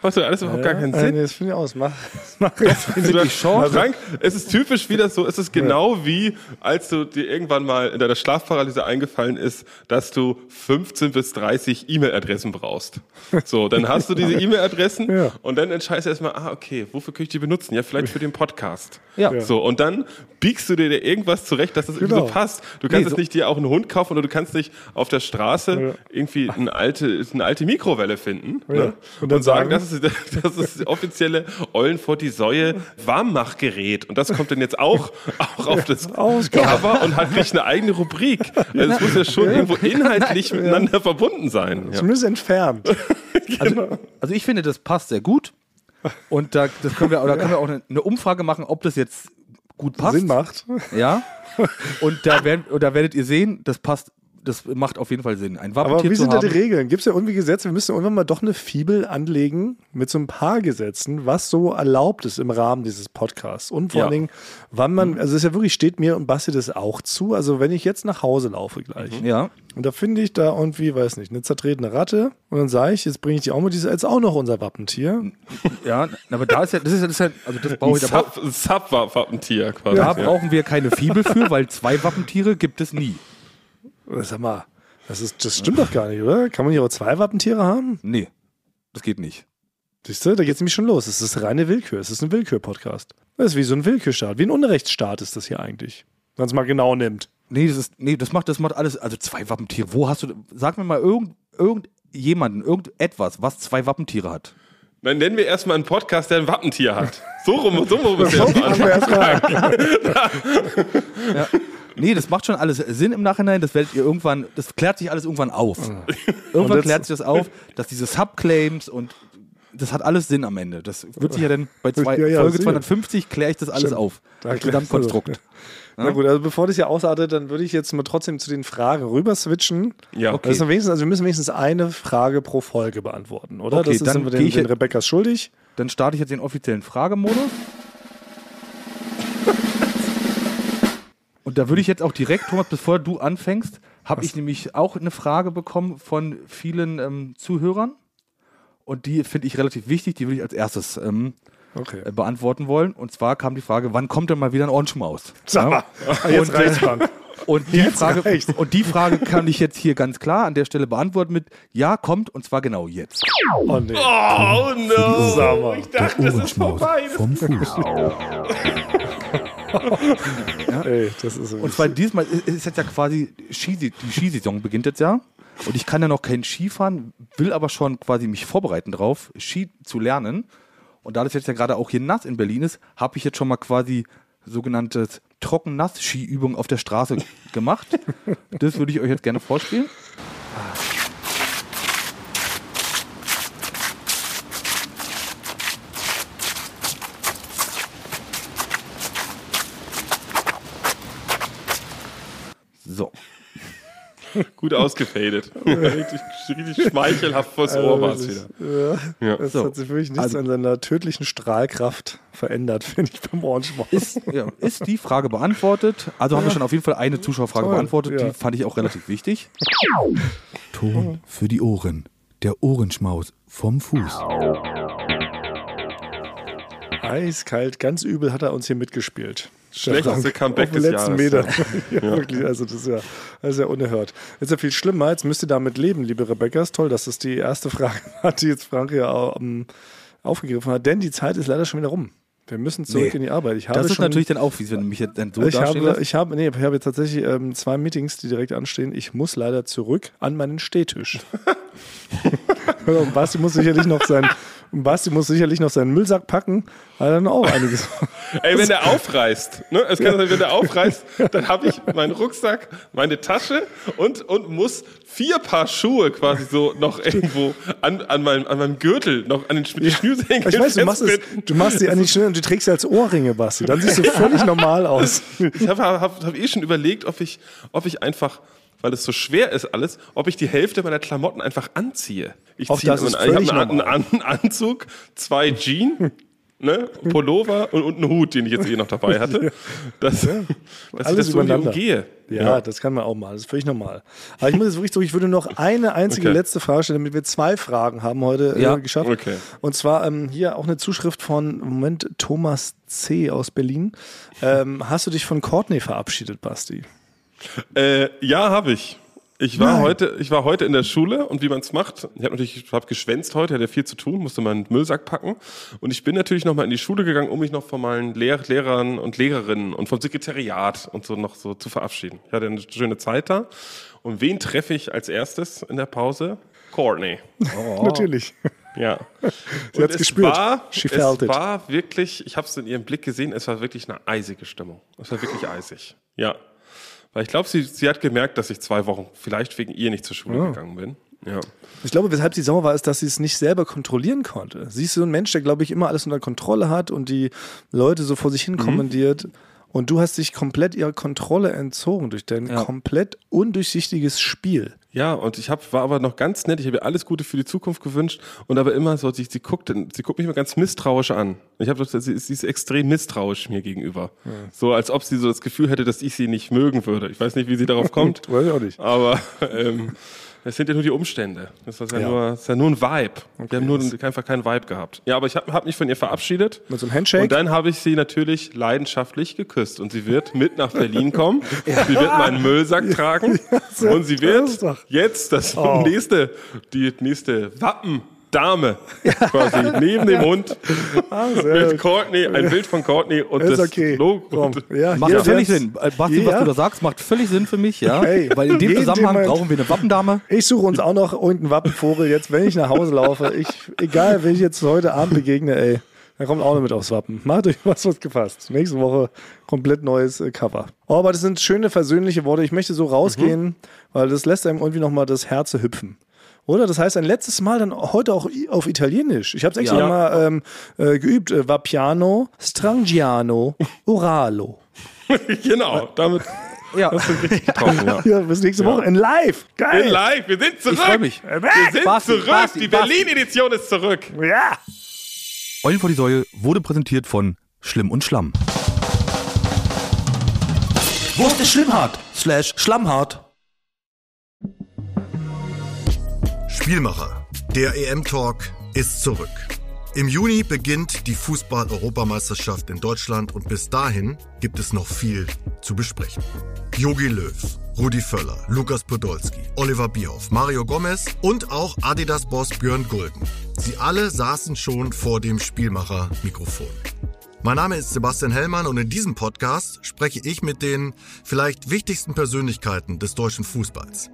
D: Macht doch alles überhaupt gar keinen
C: Äh,
D: Sinn.
C: nee, das finde ich aus. Mach, mach jetzt.
D: Du,
B: schon.
D: Frank, es ist typisch wieder so, es ist genau wie, als du dir irgendwann mal in deiner Schlafparalyse eingefallen ist, dass du 15 bis 30 E-Mail-Adressen brauchst. So, dann hast du diese E-Mail-Adressen
C: Ja.
D: und dann entscheidest du erstmal, ah, okay, wofür kann ich die benutzen? Ja, vielleicht für den Podcast.
B: Ja.
D: So, und dann biegst du dir irgendwas zurecht, dass das irgendwie
C: Genau.
D: so passt. Du kannst
B: Nee,
D: jetzt
B: so-
D: nicht dir auch einen Hund kaufen oder du kannst nicht auf der Straße irgendwie eine alte, eine alte Mikrowelle finden ne?
C: Und
D: und,
C: dann
D: sagen,
C: sagen-
D: das ist, das ist das offizielle Eulen vor die Säue Warmmachgerät. Und das kommt dann jetzt auch, auch auf das Cover und hat nicht eine eigene Rubrik. Also es muss ja schon irgendwo inhaltlich miteinander verbunden sein. Ja.
C: Zumindest entfernt.
B: Also, also ich finde, das passt sehr gut. Und da, das können wir, oder können wir auch eine, eine Umfrage machen, ob das jetzt gut passt.
C: Sinn macht.
B: Ja. Und da, werden, und da werdet ihr sehen, das passt, das macht auf jeden Fall Sinn. Ein
C: Aber wie
B: zu
C: sind da die Regeln? Gibt es ja irgendwie Gesetze? Wir müssen irgendwann mal doch eine Fibel anlegen mit so ein paar Gesetzen, was so erlaubt ist im Rahmen dieses Podcasts. Und vor
B: Ja.
C: allen Dingen, wann man, also es ist ja wirklich, steht mir und Basti das auch zu. Also wenn ich jetzt nach Hause laufe gleich
B: Ja.
C: und da finde ich da irgendwie, weiß nicht, eine zertretene Ratte und dann sage ich, jetzt bringe ich die auch mit, die ist jetzt auch noch unser Wappentier.
B: Ja, aber da ist ja, das ist ja, das ist ja also das brauche ich, da,
D: Sub- ein Sub-Wappentier quasi.
B: da brauchen wir keine Fibel für, weil zwei Wappentiere gibt es nie.
C: Sag mal, das, ist, das stimmt doch gar nicht, oder? Kann man hier auch zwei Wappentiere haben?
B: Nee, das geht nicht.
C: Siehst du, da geht es nämlich schon los. Es ist reine Willkür. Es ist ein Willkür-Podcast. Das ist wie so ein Willkürstaat. Wie ein Unrechtsstaat ist das hier eigentlich. Wenn man es mal genau nimmt.
B: Nee, das ist, nee, das macht, das macht alles, also zwei Wappentiere. Wo hast du, sag mir mal irgend, irgendjemanden, irgendetwas, was zwei Wappentiere hat.
D: Dann nennen wir erstmal einen Podcast, der ein Wappentier hat. So rum, so rum ist erstmal
C: Fangen wir erstmal an.
B: Nee, das macht schon alles Sinn im Nachhinein. Das werdet ihr irgendwann, das klärt sich alles irgendwann auf. Irgendwann klärt sich das auf, dass diese Subclaims und das hat alles Sinn am Ende. Das wird sich ja dann bei zwei,
C: Ja, ja,
B: Folge
C: sicher.
B: 250 kläre ich das alles
C: Stimmt.
B: auf.
C: Da
B: Das
C: klärst du
B: Gesamtkonstrukt.
C: Na gut, also bevor das hier ausartet, dann würde ich jetzt mal trotzdem zu den Fragen rüber switchen.
D: Ja,
B: Okay.
C: Das wenigstens, also wir müssen wenigstens eine Frage pro Folge beantworten, oder?
B: Okay,
C: das ist,
B: dann
C: sind wir den,
B: ich
C: den Rebecca's schuldig.
B: Dann starte ich jetzt den offiziellen Fragemodus. Und da würde ich jetzt auch direkt, Thomas, bevor du anfängst, habe ich nämlich auch eine Frage bekommen von vielen ähm, Zuhörern. Und die finde ich relativ wichtig, die würde ich als erstes ähm,
C: Okay.
B: äh, beantworten wollen. Und zwar kam die Frage, wann kommt denn mal wieder ein Ohrenschmaus?
C: Sag mal, jetzt reicht's, Frank.
B: Und die,
C: Jetzt
B: Frage,
C: reicht's.
B: und die Frage kann ich jetzt hier ganz klar an der Stelle beantworten mit Ja, kommt und zwar genau jetzt.
C: Oh nee.
D: Oh no! Ich dachte, das ist vorbei. Das
E: vom Fuß.
C: Ey, das ist so.
B: Und zwar diesmal ist ist jetzt ja quasi Skisi die Skisaison beginnt jetzt ja. Und ich kann ja noch kein Ski fahren, will aber schon quasi mich vorbereiten drauf, Ski zu lernen. Und da das jetzt ja gerade auch hier nass in Berlin ist, habe ich jetzt schon mal quasi sogenanntes Trocken-Nass-Ski-Übung auf der Straße gemacht. Das würde ich euch jetzt gerne vorspielen. So.
D: Gut ausgefadet. richtig, richtig schmeichelhaft vors Ohr war es wieder.
C: Ja,
D: Ja.
C: es
B: So.
C: hat sich wirklich nichts
B: Also-
C: an seiner tödlichen Strahlkraft verändert, finde ich, beim Ohrenschmaus.
B: Ist, ja, ist die Frage beantwortet? Also haben wir schon auf jeden Fall eine Zuschauerfrage
C: Toll,
B: beantwortet.
C: ja.
B: Die fand ich auch relativ wichtig.
E: Ton für die Ohren. Der Ohrenschmaus vom Fuß.
C: Eiskalt, ganz übel hat er uns hier mitgespielt.
D: Schlechteste Comeback
C: Auf den
D: des
C: letzten
D: Jahres.
C: Meter. ja, wirklich, also das ist ja, das ist ja unerhört. Ist ja viel schlimmer, jetzt müsst ihr damit leben, liebe Rebecca. Ist toll, dass das die erste Frage war, die jetzt Frank ja ähm, aufgegriffen hat, denn die Zeit ist leider schon wieder rum. Wir müssen zurück
B: Nee.
C: in die Arbeit. Ich habe
B: Das ist
C: schon,
B: natürlich dann auch fies, wenn du mich jetzt dann so
C: ich habe,
B: lässt.
C: ich habe, nee, ich habe jetzt tatsächlich ähm, zwei Meetings, die direkt anstehen. Ich muss leider zurück an meinen Stehtisch. und Basti muss sicherlich noch sein, und Basti muss sicherlich noch seinen Müllsack packen, weil dann auch einiges.
D: Ey, wenn der aufreißt, ne? Es kann sein, wenn der aufreißt, dann habe ich meinen Rucksack, meine Tasche und, und muss vier Paar Schuhe quasi so noch irgendwo an, an, meinem, an meinem Gürtel, noch an den Sch- Schnürsenkeln
C: Ich weiß, du machst, es, du machst die eigentlich schnell und du trägst sie als Ohrringe, Basti. Dann siehst du völlig normal aus.
D: Ich habe hab, hab eh schon überlegt, ob ich, ob ich einfach, weil es so schwer ist alles, ob ich die Hälfte meiner Klamotten einfach anziehe. Ich ziehe
C: ist
D: ich einen,
C: normal.
D: einen Anzug, zwei Jeans, ne, Pullover und, und einen Hut, den ich jetzt eh noch dabei hatte. Das, dass ich
C: Alles
D: das so umgehe.
C: Ja, das kann man auch mal. Das ist völlig normal. Aber ich muss jetzt wirklich so, ich würde noch eine einzige
D: Okay.
C: letzte Frage stellen, damit wir zwei Fragen haben heute
B: Ja.
C: äh, geschafft.
D: Okay.
C: Und zwar ähm, hier auch eine Zuschrift von, Moment, Thomas C. aus Berlin. Ähm, hast du dich von Courtney verabschiedet, Basti?
D: Äh, ja, habe ich. Ich war
C: Nein.
D: heute, ich war heute in der Schule und wie man es macht, ich habe natürlich, ich habe geschwänzt heute, hatte viel zu tun, musste meinen Müllsack packen und ich bin natürlich noch mal in die Schule gegangen, um mich noch von meinen Lehr Lehrern und Lehrerinnen und vom Sekretariat und so noch so zu verabschieden. Ich hatte eine schöne Zeit da und wen treffe ich als erstes in der Pause? Courtney.
C: Natürlich.
D: Ja.
C: Sie hat's
D: es
C: gespürt.
D: War,
C: She
D: es
C: felt it.
D: war wirklich, ich habe es in ihrem Blick gesehen, es war wirklich eine eisige Stimmung. Es war wirklich eisig. Ja. Weil ich glaube, sie, sie hat gemerkt, dass ich zwei Wochen vielleicht wegen ihr nicht zur Schule
C: Ah.
D: gegangen bin. Ja.
C: Ich glaube, weshalb sie sauer war, ist, dass sie es nicht selber kontrollieren konnte. Sie ist so ein Mensch, der, glaube ich, immer alles unter Kontrolle hat und die Leute so vor sich hin kommandiert. Und du hast dich komplett ihrer Kontrolle entzogen durch dein
B: Ja.
C: komplett undurchsichtiges Spiel.
D: Ja, und ich hab, war aber noch ganz nett. Ich habe ihr alles Gute für die Zukunft gewünscht und aber immer so, sie, sie guckt, sie guckt mich immer ganz misstrauisch an. Ich habe, sie, ist- sie ist extrem misstrauisch mir gegenüber. So, als ob sie so das Gefühl hätte, dass ich sie nicht mögen würde. Ich weiß nicht, wie sie darauf kommt.
C: Weiß ich auch nicht.
D: Aber ähm, es sind ja nur die Umstände. Das ist ja,
C: Ja.
D: Nur, ist ja nur ein Vibe. Wir haben nur einfach keinen Vibe gehabt. Ja, aber ich habe hab mich von ihr verabschiedet.
C: Mit so einem Handshake?
D: Und dann habe ich sie natürlich leidenschaftlich geküsst. Und sie wird mit nach Berlin kommen. Sie wird meinen Müllsack tragen. und sie wird jetzt das
C: Oh.
D: nächste, die nächste Wappendame quasi neben dem Hund
C: Ah,
D: mit Courtney, ein Bild von Courtney und
C: Ist
D: das
C: okay.
D: Logo.
C: Ja,
B: Macht völlig Sinn. Äh, Basti,
C: Ja.
B: was du da sagst, macht völlig Sinn für mich, ja.
C: Hey,
B: Weil in dem
C: jeden,
B: Zusammenhang
C: man-
B: brauchen wir eine Wappendame.
C: Ich suche uns auch noch irgendeinen Wappenvogel jetzt, wenn ich nach Hause laufe. Ich, egal, wen ich jetzt heute Abend begegne, ey, der kommt auch noch mit aufs Wappen. Macht euch was was gefasst. Nächste Woche komplett neues äh, Cover. Oh, aber das sind schöne, versöhnliche Worte. Ich möchte so rausgehen,
B: Mhm.
C: weil das lässt einem irgendwie nochmal das Herz hüpfen. Oder? Das heißt, ein letztes Mal dann heute auch auf Italienisch. Ich habe es extra
B: Ja.
C: mal ähm, äh, geübt. Äh, Vapiano, Strangiano, Oralo.
D: genau, damit
B: Ja.
D: richtig getroffen. Ja.
C: Ja, bis nächste Woche in live. Geil.
D: In live, wir sind zurück.
B: freu mich.
D: Wir sind
B: Basti,
D: zurück.
B: Basti,
D: die. Berlin-Edition ist zurück.
C: Ja.
B: Eulen vor die Säue wurde präsentiert von Schlimm und Schlamm. Wurst ist Schlimmhart slash Schlammhart.
F: Spielmacher. Der EM-Talk ist zurück. Im Juni beginnt die Fußball-Europameisterschaft in Deutschland und bis dahin gibt es noch viel zu besprechen. Jogi Löw, Rudi Völler, Lukas Podolski, Oliver Bierhoff, Mario Gomez und auch Adidas-Boss Björn Gulden. Sie alle saßen schon vor dem Spielmacher-Mikrofon. Mein Name ist Sebastian Hellmann und in diesem Podcast spreche ich mit den vielleicht wichtigsten Persönlichkeiten des deutschen Fußballs.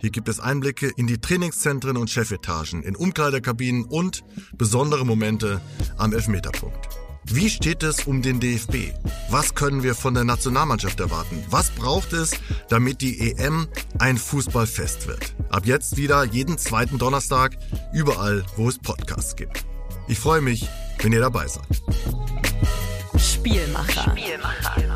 F: Hier gibt es Einblicke in die Trainingszentren und Chefetagen, in Umkleidekabinen und besondere Momente am Elfmeterpunkt. Wie steht es um den DFB? Was können wir von der Nationalmannschaft erwarten? Was braucht es, damit die EM ein Fußballfest wird? Ab jetzt wieder jeden zweiten Donnerstag, überall, wo es Podcasts gibt. Ich freue mich, wenn ihr dabei seid.
G: Spielmacher. Spielmacher.